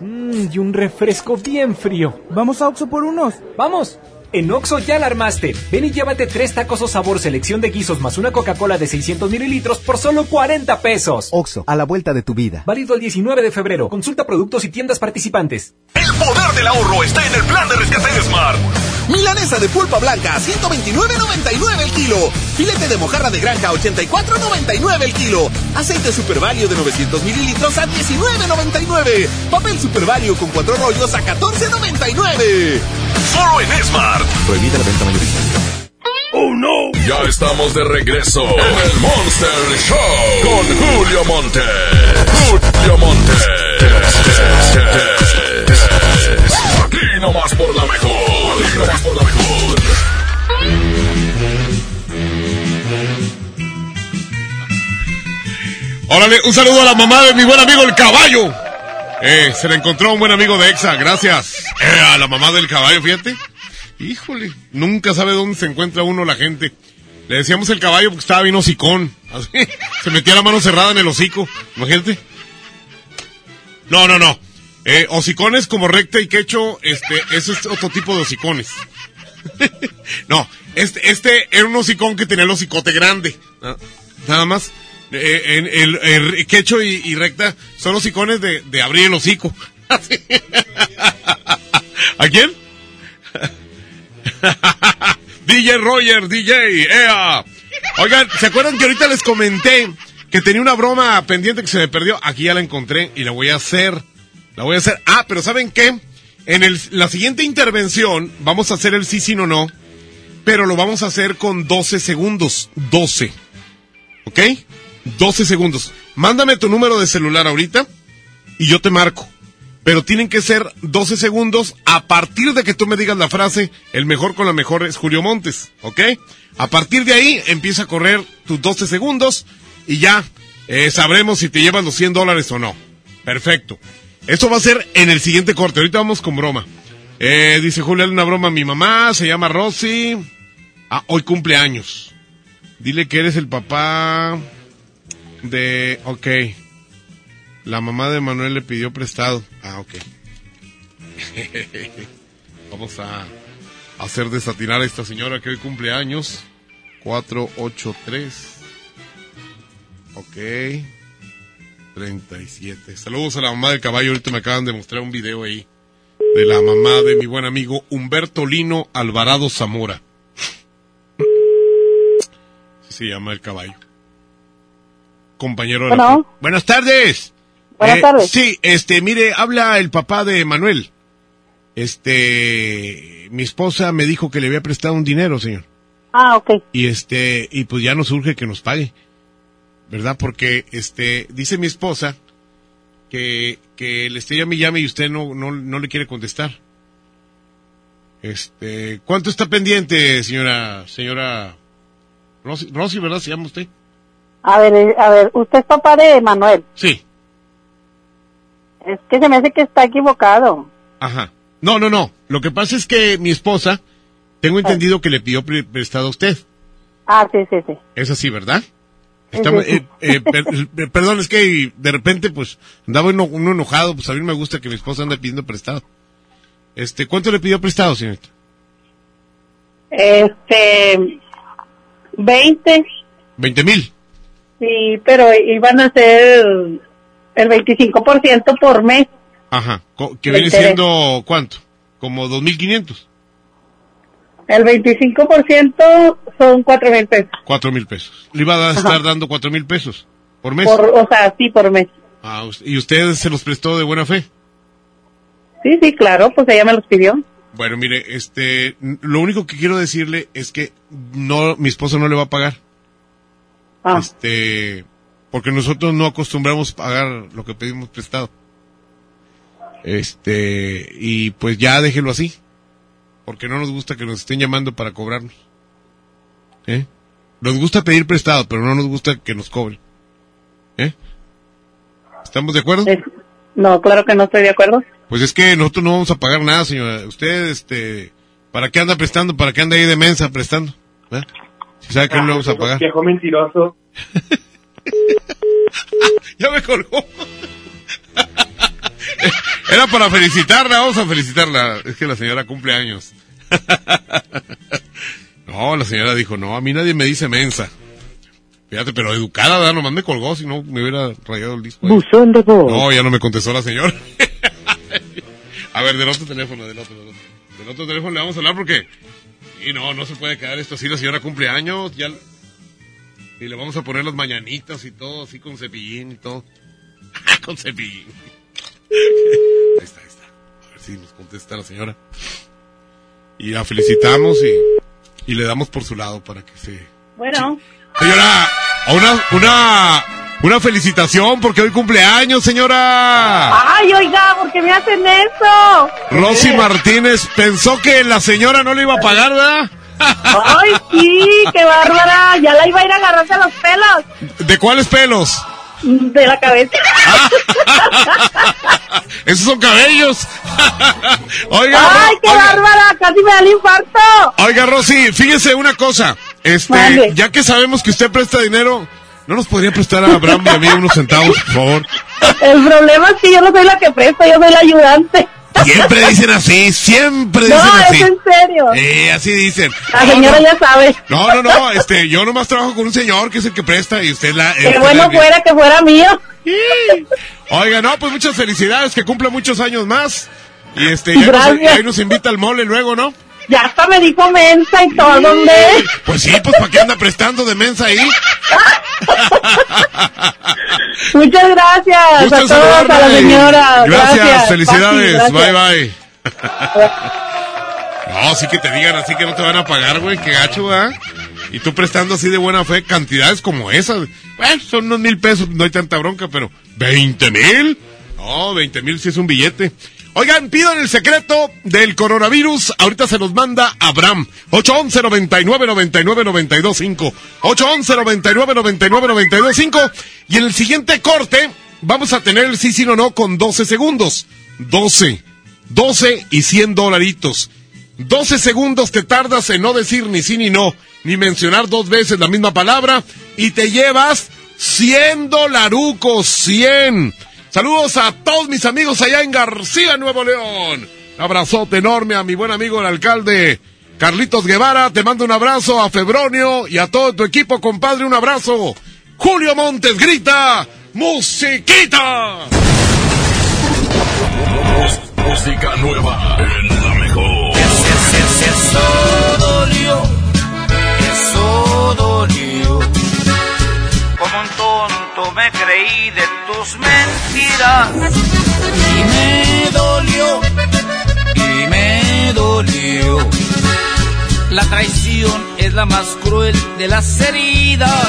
Mm, y un refresco bien frío. Vamos a Oxo por unos. ¡Vamos! En Oxo ya la armaste. Ven y llévate tres tacos o sabor selección de guisos más una Coca-Cola de 600 mililitros por solo 40 pesos. Oxo, a la vuelta de tu vida. Válido el 19 de febrero. Consulta productos y tiendas participantes. El poder del ahorro está en el plan de rescate de Smart. Milanesa de pulpa blanca, 129.99 el kilo. Filete de mojarra de granja, 84.99 el kilo. Aceite Super Value de 900 mililitros a 19.99. Papel Super Value con cuatro rollos a 14.99. Solo en Smart. Prohibida la venta mayorista. ¡Oh, no! Ya estamos de regreso en el Monster Show con Julio Monte. Julio Monte. Aquí nomás por la mejor. Nomás por la mejor. Órale, un saludo a la mamá de mi buen amigo el caballo. Eh, se le encontró un buen amigo de Exa, gracias. Eh, a la mamá del caballo, fíjate. Híjole, nunca sabe dónde se encuentra uno la gente. Le decíamos el caballo porque estaba bien hocicón. Se metía la mano cerrada en el hocico. Imagínate. No, no, no. Eh, hocicones como recta y quecho, este, ese es otro tipo de hocicones. no, este, este era un hocicón que tenía el hocicote grande. ¿no? Nada más. Eh, en el, el quecho y, y recta son hocicones de, de abrir el hocico. ¿A quién? DJ Roger, DJ, ea. Oigan, ¿se acuerdan que ahorita les comenté que tenía una broma pendiente que se me perdió? Aquí ya la encontré y la voy a hacer. La voy a hacer. Ah, pero ¿saben qué? En el, la siguiente intervención vamos a hacer el sí, sí, no, no. Pero lo vamos a hacer con 12 segundos. 12. ¿Ok? 12 segundos. Mándame tu número de celular ahorita y yo te marco. Pero tienen que ser 12 segundos a partir de que tú me digas la frase, el mejor con la mejor es Julio Montes, ¿ok? A partir de ahí empieza a correr tus 12 segundos y ya eh, sabremos si te llevas los 100 dólares o no. Perfecto. Esto va a ser en el siguiente corte. Ahorita vamos con broma. Eh, dice Julio, una broma a mi mamá, se llama Rosy. Ah, hoy cumple años. Dile que eres el papá de... Ok. La mamá de Manuel le pidió prestado. Ah, ok. Vamos a hacer desatinar a esta señora que hoy cumple años. 483. Ok. 37. Saludos a la mamá del caballo. Ahorita me acaban de mostrar un video ahí. De la mamá de mi buen amigo Humberto Lino Alvarado Zamora. Así se llama el caballo. Compañero de la-. Buenas tardes. Buenas Eh, tardes. Sí, este, mire, habla el papá de Manuel. Este, mi esposa me dijo que le había prestado un dinero, señor. Ah, ok. Y este, y pues ya nos urge que nos pague. ¿Verdad? Porque, este, dice mi esposa que, que le esté llame y llame y usted no, no, no le quiere contestar. Este, ¿cuánto está pendiente, señora, señora Rosy, Rosy, ¿verdad? ¿Se llama usted? A ver, eh, a ver, usted es papá de Manuel. Sí. Es que se me hace que está equivocado. Ajá. No, no, no. Lo que pasa es que mi esposa, tengo entendido que le pidió pre- prestado a usted. Ah, sí, sí, sí. Es así, ¿verdad? Estamos- eh, eh, per- eh, perdón, es que de repente, pues, andaba uno, uno enojado, pues a mí me gusta que mi esposa ande pidiendo prestado. Este, ¿cuánto le pidió prestado, señorita? Este, 20, Veinte mil. sí, pero iban a ser el 25% por mes. Ajá. Que viene siendo, ¿cuánto? Como dos mil quinientos. El 25% son 4 mil pesos. Cuatro mil pesos. Le iba a estar dando cuatro mil pesos por mes. Por, o sea, sí, por mes. Ah, ¿Y usted se los prestó de buena fe? Sí, sí, claro, pues ella me los pidió. Bueno, mire, este, lo único que quiero decirle es que no, mi esposo no le va a pagar. Ah. Este, porque nosotros no acostumbramos pagar lo que pedimos prestado. Este, y pues ya déjelo así. Porque no nos gusta que nos estén llamando para cobrarnos. ¿Eh? Nos gusta pedir prestado, pero no nos gusta que nos cobren. ¿Eh? ¿Estamos de acuerdo? No, claro que no estoy de acuerdo. Pues es que nosotros no vamos a pagar nada, señora. Usted, este, ¿para qué anda prestando? ¿Para qué anda ahí de mensa prestando? ¿Eh? Si sabe que no le vamos a pagar. Viejo mentiroso. ya me colgó. Era para felicitarla, vamos a felicitarla. Es que la señora cumple años. no, la señora dijo, no, a mí nadie me dice mensa. Fíjate, pero educada, ¿verdad? Nomás me colgó, si no me hubiera rayado el disco. ahí. Buzón de voz. No, ya no me contestó la señora. a ver, del otro teléfono, del otro, del otro. Del otro teléfono le vamos a hablar porque... Y no, no se puede quedar esto así, la señora cumple años, ya... Y le vamos a poner las mañanitas y todo, así con cepillín y todo. con cepillín. ahí está, ahí está. A ver si nos contesta la señora. Y la felicitamos y, y le damos por su lado para que se... Bueno, Señora, una, una, una felicitación porque hoy cumpleaños, señora. Ay, oiga, ¿por qué me hacen eso? Rosy Martínez pensó que la señora no le iba a pagar, ¿verdad? Ay, sí, qué bárbara. Ya la iba a ir a agarrarse los pelos ¿De cuáles pelos? De la cabeza. Esos son cabellos. Oiga, Ay, qué oiga, bárbara. Casi me da el infarto. oiga, Rosy, fíjese una cosa. este, ya que sabemos que usted presta dinero, ¿no nos podría prestar a Abraham y a mí unos centavos, por favor? El problema es que yo no soy la que presta, yo soy la ayudante. Siempre dicen así, siempre dicen No, así. es en serio. Eh, así dicen. La No, señora no. ya sabe. No, no, no, este, yo nomás trabajo con un señor que es el que presta y usted la... Qué usted bueno la- fuera que fuera mío. Oiga, no, pues muchas felicidades, que cumpla muchos años más. Y este, ya nos, ahí nos invita al mole luego, ¿no? Ya hasta me dijo mensa y todo, ¿dónde? Pues sí, pues ¿para qué anda prestando de mensa ahí? Muchas gracias Gusto a todos, a la señora. Gracias, felicidades, bye gracias. bye. No, sí que te digan así que no te van a pagar, güey, qué gacho, ¿verdad? Y tú prestando así de buena fe cantidades como esas. Bueno, son unos mil pesos, no hay tanta bronca, pero ¿veinte mil? No, veinte mil sí es un billete. Oigan, pidan el secreto del coronavirus. Ahorita se los manda Abraham. 811 99 99 92 5. 811 99 99 92 5. Y en el siguiente corte vamos a tener el sí, sí, no, no con 12 segundos. 12. 12 y 100 dolaritos. 12 segundos te tardas en no decir ni sí ni no, ni mencionar dos veces la misma palabra y te llevas 100 dolarucos, 100. Saludos a todos mis amigos allá en García, Nuevo León. Un abrazote enorme a mi buen amigo el alcalde Carlitos Guevara. Te mando un abrazo a Febronio y a todo tu equipo, compadre. Un abrazo. Julio Montes grita, musiquita. Música nueva en la mejor. Eso dolió, eso me creí de tus mentiras. Y me dolió, y me dolió. La traición es la más cruel de las heridas.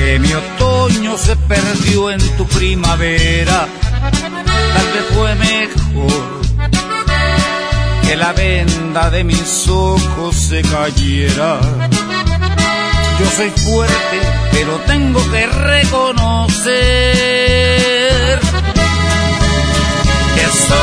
que mi otoño se perdió en tu primavera. Tal vez fue mejor que la venda de mis ojos se cayera. Yo soy fuerte, pero tengo que reconocer que eso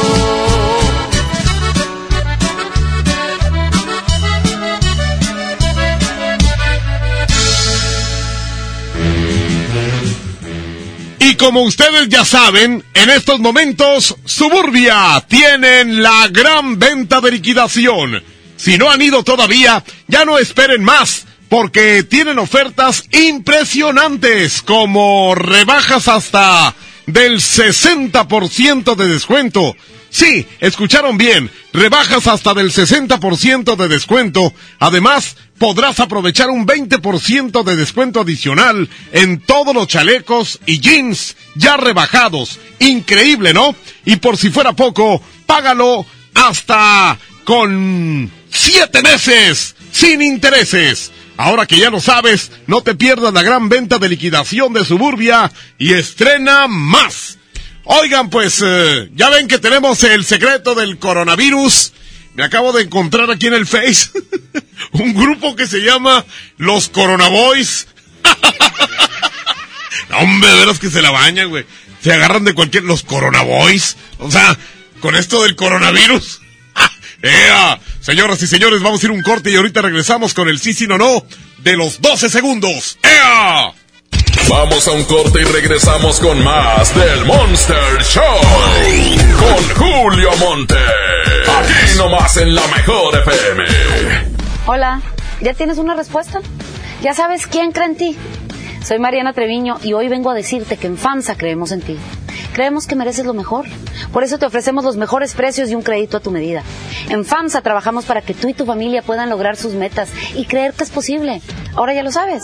Como ustedes ya saben, en estos momentos Suburbia tienen la gran venta de liquidación. Si no han ido todavía, ya no esperen más, porque tienen ofertas impresionantes como rebajas hasta del 60% de descuento. Sí, escucharon bien, rebajas hasta del 60% de descuento. Además, podrás aprovechar un 20% de descuento adicional en todos los chalecos y jeans ya rebajados. Increíble, ¿no? Y por si fuera poco, págalo hasta con siete meses sin intereses. Ahora que ya lo sabes, no te pierdas la gran venta de liquidación de Suburbia y estrena más. Oigan, pues eh, ya ven que tenemos el secreto del coronavirus. Me acabo de encontrar aquí en el Face un grupo que se llama Los Coronaboys. no, hombre, de veras que se la bañan, güey. Se agarran de cualquier... Los Coronaboys. O sea, con esto del coronavirus. ¡Ea! Señoras y señores, vamos a ir un corte y ahorita regresamos con el sí, sí, no, no de los 12 segundos. ¡Ea! Vamos a un corte y regresamos con más del Monster Show. Con Julio Monte. Aquí nomás en la mejor FM. Hola, ¿ya tienes una respuesta? ¿Ya sabes quién cree en ti? Soy Mariana Treviño y hoy vengo a decirte que en FAMSA creemos en ti. Creemos que mereces lo mejor. Por eso te ofrecemos los mejores precios y un crédito a tu medida. En FAMSA trabajamos para que tú y tu familia puedan lograr sus metas y creer que es posible. Ahora ya lo sabes.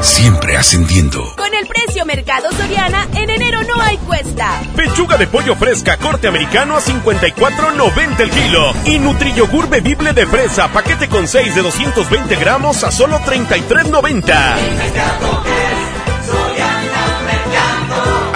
Siempre ascendiendo. Con el precio Mercado Soriana, en enero no hay cuesta. Pechuga de pollo fresca corte americano a 54.90 el kilo. Y Nutriyogur bebible de fresa, paquete con 6 de 220 gramos a solo 33.90.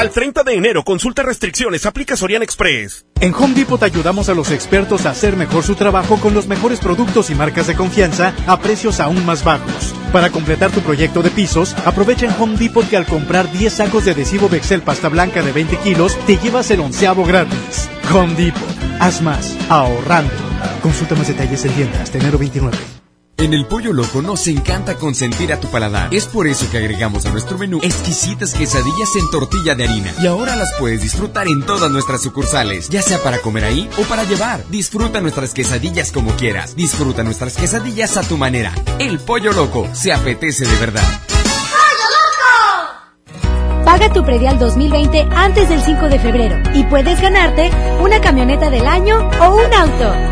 Al 30 de enero, consulta restricciones, aplica Sorian Express. En Home Depot ayudamos a los expertos a hacer mejor su trabajo con los mejores productos y marcas de confianza a precios aún más bajos. Para completar tu proyecto de pisos, aprovecha en Home Depot que al comprar 10 sacos de adhesivo Bexel pasta blanca de 20 kilos, te llevas el onceavo gratis. Home Depot, haz más, ahorrando. Consulta más detalles en tienda hasta enero 29. En el Pollo Loco nos encanta consentir a tu paladar. Es por eso que agregamos a nuestro menú exquisitas quesadillas en tortilla de harina. Y ahora las puedes disfrutar en todas nuestras sucursales, ya sea para comer ahí o para llevar. Disfruta nuestras quesadillas como quieras. Disfruta nuestras quesadillas a tu manera. El Pollo Loco se apetece de verdad. Paga tu predial 2020 antes del 5 de febrero y puedes ganarte una camioneta del año o un auto.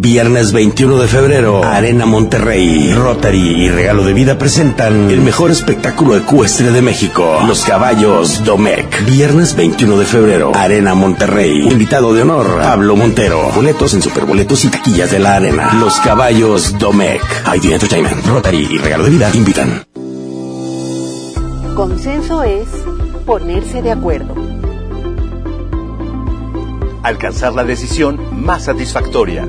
Viernes 21 de febrero, Arena Monterrey, Rotary y Regalo de Vida presentan el mejor espectáculo ecuestre de México, Los Caballos Domec. Viernes 21 de febrero, Arena Monterrey. Invitado de honor, Pablo Montero. Boletos en superboletos y taquillas de la arena. Los Caballos Domec. ID Entertainment, Rotary y Regalo de Vida invitan. Consenso es ponerse de acuerdo. Alcanzar la decisión más satisfactoria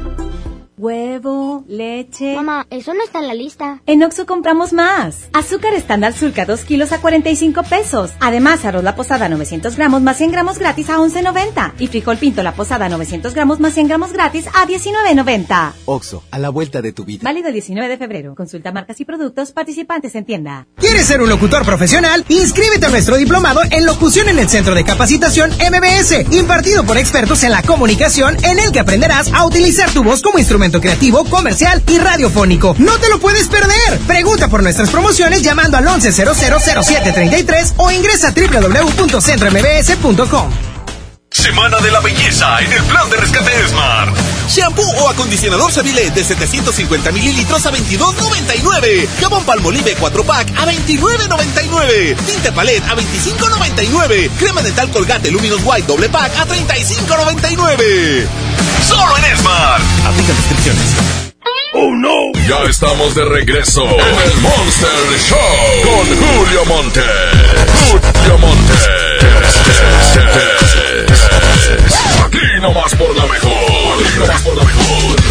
Huevo, leche. Mamá, eso no está en la lista. En Oxo compramos más. Azúcar estándar Sulca 2 kilos a 45 pesos. Además, arroz la posada 900 gramos más 100 gramos gratis a 11.90. Y frijol pinto la posada 900 gramos más 100 gramos gratis a 19.90. Oxo, a la vuelta de tu vida. Válido el 19 de febrero. Consulta marcas y productos participantes en tienda. ¿Quieres ser un locutor profesional? Inscríbete a nuestro diplomado en locución en el Centro de Capacitación MBS, impartido por expertos en la comunicación, en el que aprenderás a utilizar tu voz como instrumento creativo, comercial y radiofónico. ¡No te lo puedes perder! Pregunta por nuestras promociones llamando al 11000733 o ingresa a www.centrombs.com. Semana de la belleza en el plan de rescate Smart. Shampoo o acondicionador Seville de 750 mililitros a 22.99. Jabón Palmolive 4 pack a 29.99. Tinte Palette a 25.99. Crema dental Colgate Luminous White doble pack a 35.99. Solo en Smart. Aplica descripciones. ¡Oh, no! Ya estamos de regreso en el Monster Show con Julio Monte. Julio Monte. Aquí nomás por la mejor. Aquí nomás por la mejor.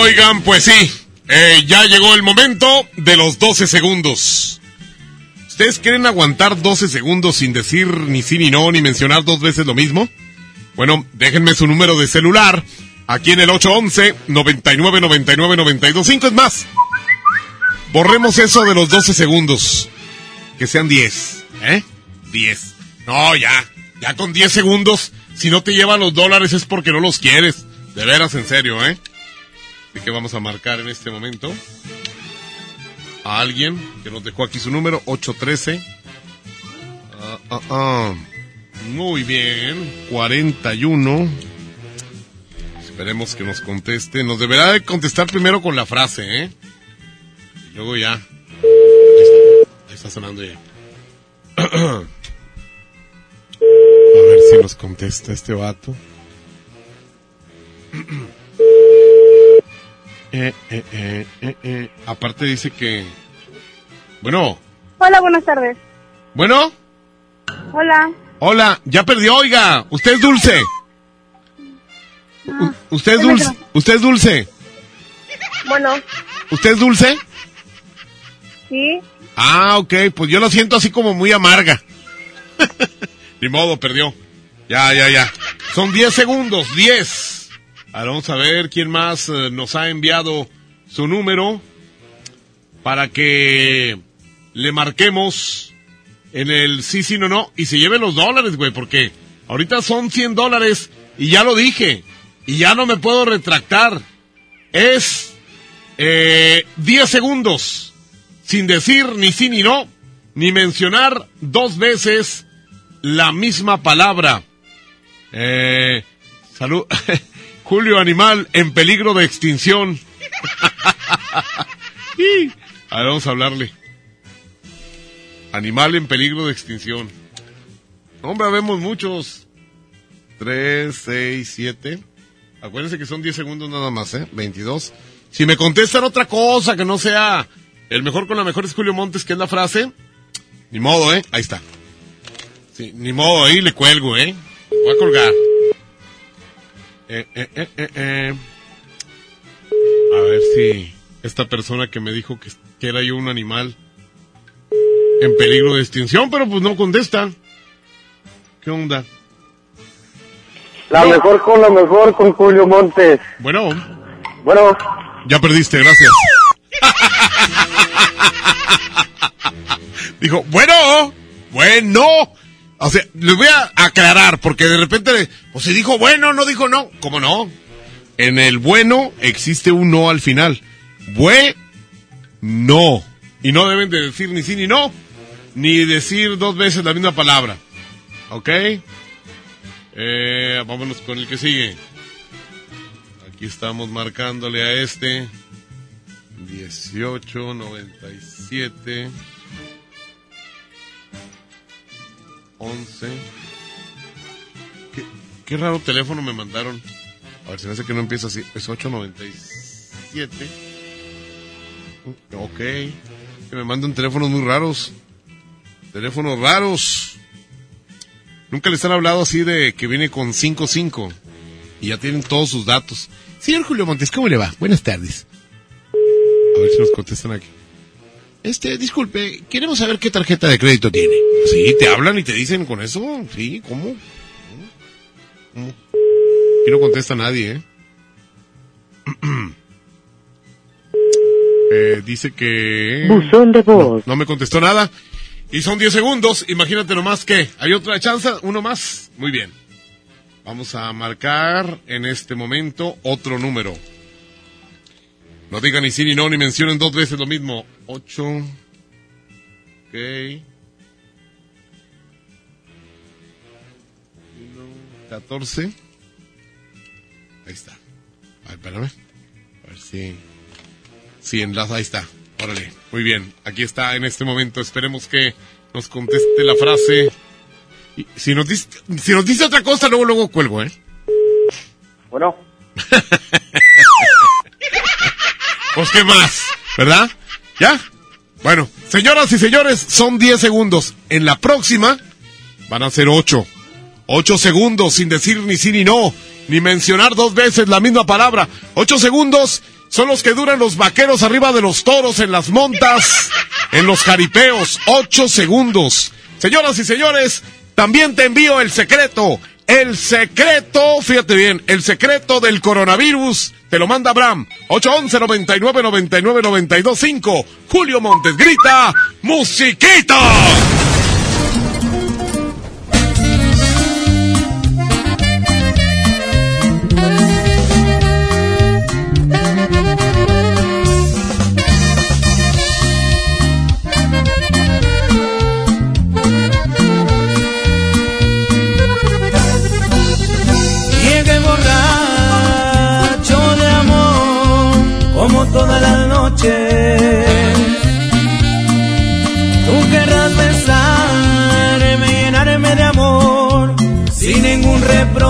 Oigan, pues sí, eh, ya llegó el momento de los 12 segundos. ¿Ustedes quieren aguantar 12 segundos sin decir ni sí ni no, ni mencionar dos veces lo mismo? Bueno, déjenme su número de celular aquí en el 811 99 99 925 Es más, borremos eso de los 12 segundos. Que sean 10, ¿eh? 10. No, ya. Ya con 10 segundos, si no te llevan los dólares es porque no los quieres. De veras, en serio, ¿eh? Así que vamos a marcar en este momento a alguien que nos dejó aquí su número, 813. Ah, ah, ah. Muy bien, 41. Esperemos que nos conteste. Nos deberá de contestar primero con la frase, ¿eh? Y luego ya. Ahí está, ahí está sonando ya. A ver si nos contesta este vato. Eh, eh, eh, eh, eh. Aparte dice que... Bueno, Hola, buenas tardes. bueno, Hola. hola, ya perdió, oiga, usted es dulce. U- usted es ¿qué me dulce, usted es dulce, Bueno, usted es dulce. sí. Ah, ok, pues yo lo siento así como muy amarga. Ni modo, perdió. Ya, ya, ya. Son 10 segundos, 10. Ahora vamos a ver quién más eh, nos ha enviado su número para que le marquemos en el sí, sí, no, no y se lleve los dólares, güey, porque ahorita son 100 dólares y ya lo dije y ya no me puedo retractar. Es eh, 10 segundos sin decir ni sí ni no, ni mencionar dos veces la misma palabra. Eh, salud. Julio Animal en peligro de extinción. A ver, vamos a hablarle. Animal en peligro de extinción. Hombre, vemos muchos. 3, 6, 7. Acuérdense que son 10 segundos nada más, ¿eh? 22. Si me contestan otra cosa que no sea el mejor con la mejor es Julio Montes, que es la frase, ni modo, ¿eh? Ahí está. Sí, ni modo, ahí le cuelgo, ¿eh? Voy a colgar. Eh, eh, eh, eh, eh. A ver si esta persona que me dijo que, que era yo un animal en peligro de extinción, pero pues no contesta. ¿Qué onda? La mejor con la mejor con Julio Montes. Bueno. Bueno. Ya perdiste, gracias. Dijo, bueno, bueno. O sea, les voy a aclarar, porque de repente, pues si dijo bueno, no dijo no. ¿Cómo no? En el bueno existe un no al final. Bue, no. Y no deben de decir ni sí ni no, ni decir dos veces la misma palabra. ¿Ok? Eh, vámonos con el que sigue. Aquí estamos marcándole a este. 18, 97. 11. ¿Qué, qué raro teléfono me mandaron. A ver, se me hace que no empieza así. Es 897. Ok. Que me mandan teléfonos muy raros. Teléfonos raros. Nunca les han hablado así de que viene con 55. Y ya tienen todos sus datos. Señor Julio Montes, ¿cómo le va? Buenas tardes. A ver si nos contestan aquí. Este, disculpe, queremos saber qué tarjeta de crédito tiene. Sí, te hablan y te dicen con eso. Sí, ¿cómo? ¿Cómo? Aquí no contesta nadie, ¿eh? Eh, dice que... Buzón de voz. No, no me contestó nada. Y son 10 segundos. Imagínate nomás que... ¿Hay otra chance? ¿Uno más? Muy bien. Vamos a marcar en este momento otro número. No digan ni sí ni no, ni mencionen dos veces lo mismo. 8. Ok. 14. Ahí está. A ver, espérame. A ver si. Sí, enlaza, ahí está. Órale. Muy bien. Aquí está en este momento. Esperemos que nos conteste la frase. Y si nos dice, si nos dice otra cosa, luego, luego cuelgo, ¿eh? Bueno. pues qué más, ¿verdad? ¿Ya? Bueno, señoras y señores, son 10 segundos. En la próxima van a ser 8. 8 segundos sin decir ni sí ni no, ni mencionar dos veces la misma palabra. 8 segundos son los que duran los vaqueros arriba de los toros en las montas, en los jaripeos. 8 segundos. Señoras y señores, también te envío el secreto. El secreto, fíjate bien, el secreto del coronavirus te lo manda Abraham. 811 99 99 92 5. Julio Montes grita, ¡Musiquita!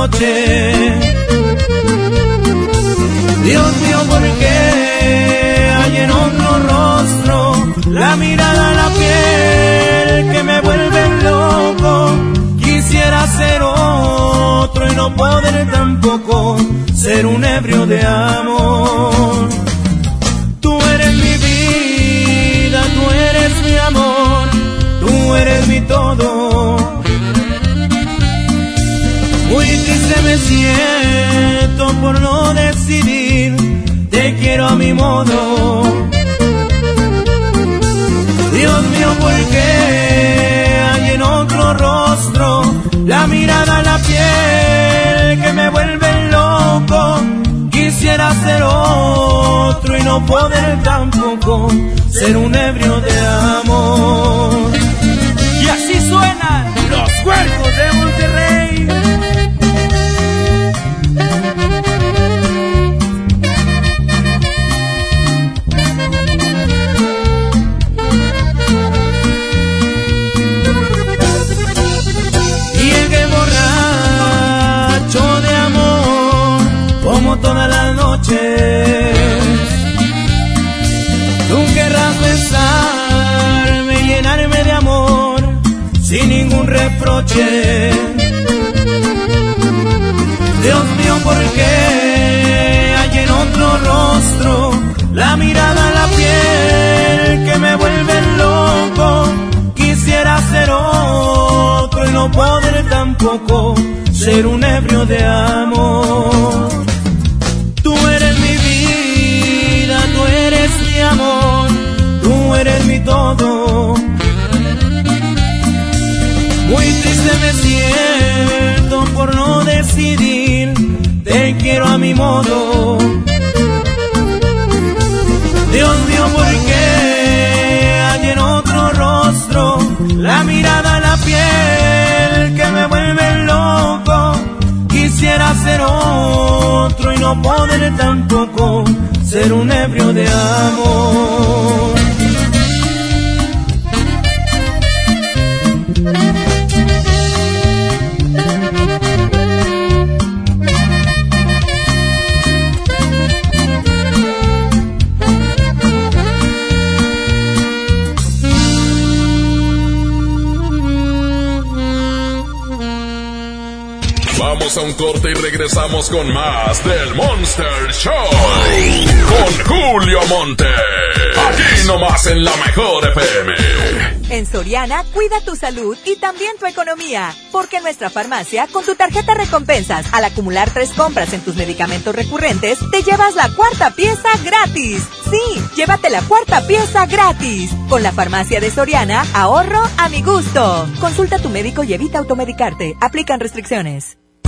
Reproche. Dios mío, ¿por qué hay en otro rostro la mirada, la piel que me vuelve loco? Quisiera ser otro y no poder tampoco ser un ebrio de amor. Tú eres mi vida, tú eres mi amor, tú eres mi todo. Triste me siento por no decidir, te quiero a mi modo. Dios mío, ¿por qué hay en otro rostro la mirada, la piel que me vuelve loco? Quisiera ser otro y no poder tampoco ser un ebrio de amor. Y así suenan los cuerpos de Monterrey. Dios mío, ¿por qué hay en otro rostro la mirada, la piel que me vuelve loco? Quisiera ser otro y no poder tampoco ser un ebrio de amor. A mi modo. Dios mío, ¿por qué hay en otro rostro la mirada, la piel que me vuelve loco? Quisiera ser otro y no poder tampoco ser un ebrio de amor. Vamos a un corte y regresamos con más del Monster Show. Con Julio Monte. Aquí nomás en la mejor FM. En Soriana, cuida tu salud y también tu economía. Porque en nuestra farmacia, con tu tarjeta recompensas, al acumular tres compras en tus medicamentos recurrentes, te llevas la cuarta pieza gratis. Sí, llévate la cuarta pieza gratis. Con la farmacia de Soriana, ahorro a mi gusto. Consulta a tu médico y evita automedicarte. Aplican restricciones.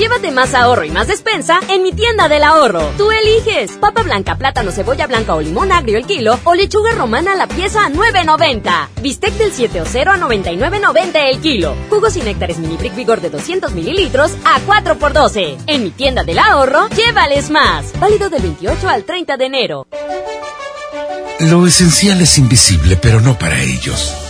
Llévate más ahorro y más despensa en mi tienda del ahorro. Tú eliges papa blanca, plátano, cebolla blanca o limón agrio el kilo o lechuga romana la pieza a 9.90. Bistec del 7 o 0 a 99.90 el kilo. Jugos y néctares mini brick vigor de 200 mililitros a 4 por 12. En mi tienda del ahorro, llévales más. Válido del 28 al 30 de enero. Lo esencial es invisible, pero no para ellos.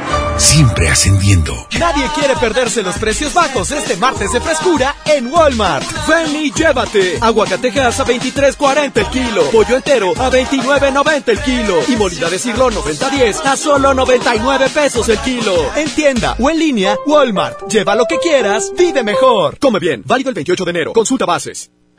siempre ascendiendo. Nadie quiere perderse los precios bajos este martes de frescura en Walmart. Ven llévate. Aguacatejas a 23.40 el kilo. Pollo entero a 29.90 el kilo. Y molida de siglo 90.10 a solo 99 pesos el kilo. En tienda o en línea, Walmart. Lleva lo que quieras, vive mejor. Come bien. Válido el 28 de enero. Consulta bases.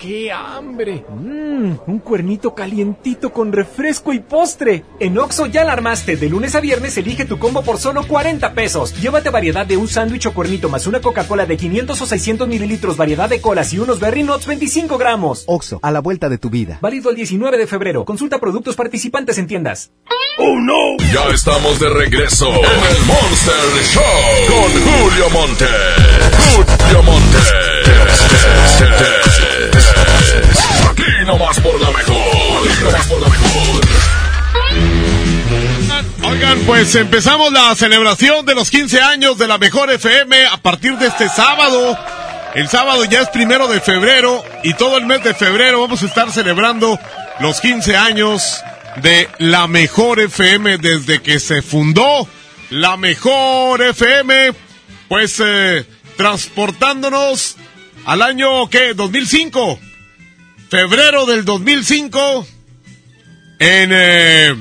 ¡Qué hambre! Mmm, un cuernito calientito con refresco y postre. En Oxo ya la armaste. De lunes a viernes elige tu combo por solo 40 pesos. Llévate variedad de un sándwich o cuernito más una Coca-Cola de 500 o 600 mililitros, variedad de colas y unos Berry Nuts 25 gramos. Oxo, a la vuelta de tu vida. Válido el 19 de febrero. Consulta productos participantes en tiendas. ¡Oh, no! Ya estamos de regreso en el Monster Show con Julio Monte. Julio Monte. Oigan, pues empezamos la celebración de los 15 años de la Mejor FM a partir de este sábado. El sábado ya es primero de febrero y todo el mes de febrero vamos a estar celebrando los 15 años de la Mejor FM desde que se fundó la Mejor FM, pues eh, transportándonos al año, ¿qué? 2005. Febrero del 2005. En eh,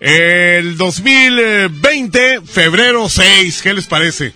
el 2020, febrero 6. ¿Qué les parece?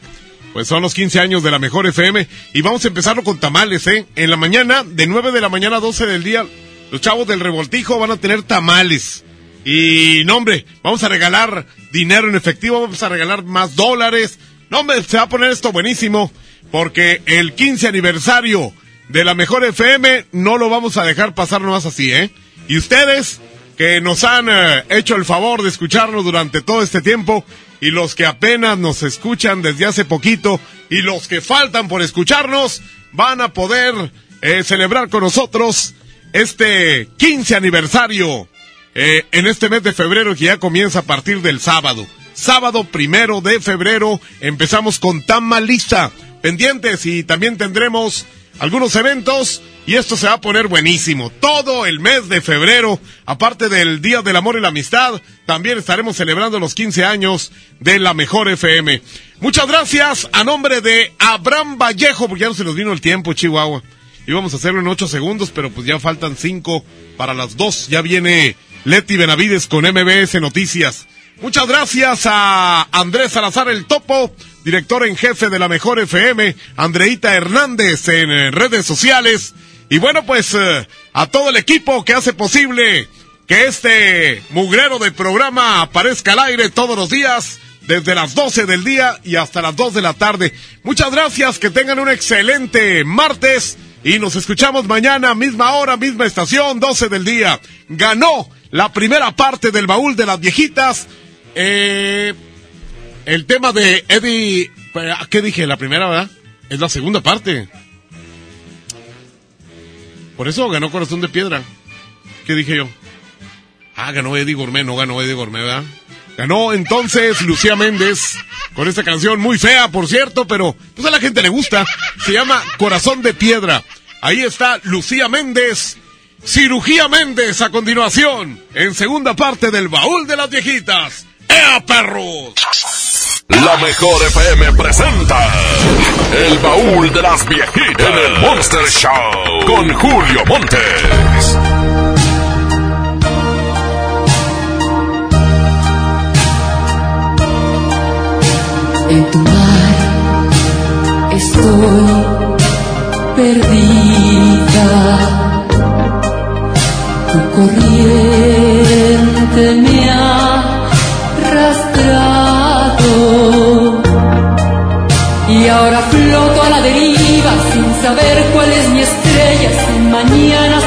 Pues son los 15 años de la mejor FM. Y vamos a empezarlo con tamales, ¿eh? En la mañana, de 9 de la mañana a 12 del día, los chavos del revoltijo van a tener tamales. Y, no, hombre, vamos a regalar dinero en efectivo, vamos a regalar más dólares. No, hombre, se va a poner esto buenísimo. Porque el 15 aniversario de la mejor FM no lo vamos a dejar pasar nomás así, ¿eh? Y ustedes que nos han eh, hecho el favor de escucharnos durante todo este tiempo y los que apenas nos escuchan desde hace poquito y los que faltan por escucharnos van a poder eh, celebrar con nosotros este 15 aniversario eh, en este mes de febrero que ya comienza a partir del sábado. Sábado primero de febrero empezamos con Tamalista. Pendientes y también tendremos algunos eventos y esto se va a poner buenísimo. Todo el mes de febrero, aparte del Día del Amor y la Amistad, también estaremos celebrando los 15 años de la Mejor FM. Muchas gracias a nombre de Abraham Vallejo, porque ya no se nos vino el tiempo, Chihuahua. Íbamos a hacerlo en 8 segundos, pero pues ya faltan 5 para las 2. Ya viene Leti Benavides con MBS Noticias. Muchas gracias a Andrés Salazar el Topo, director en jefe de la Mejor FM, Andreita Hernández en eh, redes sociales. Y bueno, pues eh, a todo el equipo que hace posible que este mugrero de programa aparezca al aire todos los días, desde las 12 del día y hasta las 2 de la tarde. Muchas gracias, que tengan un excelente martes y nos escuchamos mañana, misma hora, misma estación, 12 del día. Ganó la primera parte del baúl de las viejitas. Eh, el tema de Eddie, ¿qué dije? La primera, ¿verdad? Es la segunda parte. Por eso ganó Corazón de Piedra. ¿Qué dije yo? Ah, ganó Eddie Gourmet, no ganó Eddie Gourmet, ¿verdad? Ganó entonces Lucía Méndez con esta canción muy fea, por cierto, pero pues a la gente le gusta. Se llama Corazón de Piedra. Ahí está Lucía Méndez. Cirugía Méndez a continuación, en segunda parte del baúl de las viejitas. ¡Ea, perros! La mejor FM presenta El baúl de las viejitas en el Monster Show con Julio Montes. En tu mar estoy perdida. Tu corriente me Y ahora floto a la deriva sin saber cuál es mi estrella, sin mañana,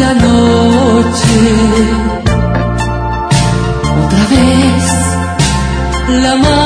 la noche. Otra vez la madrugada.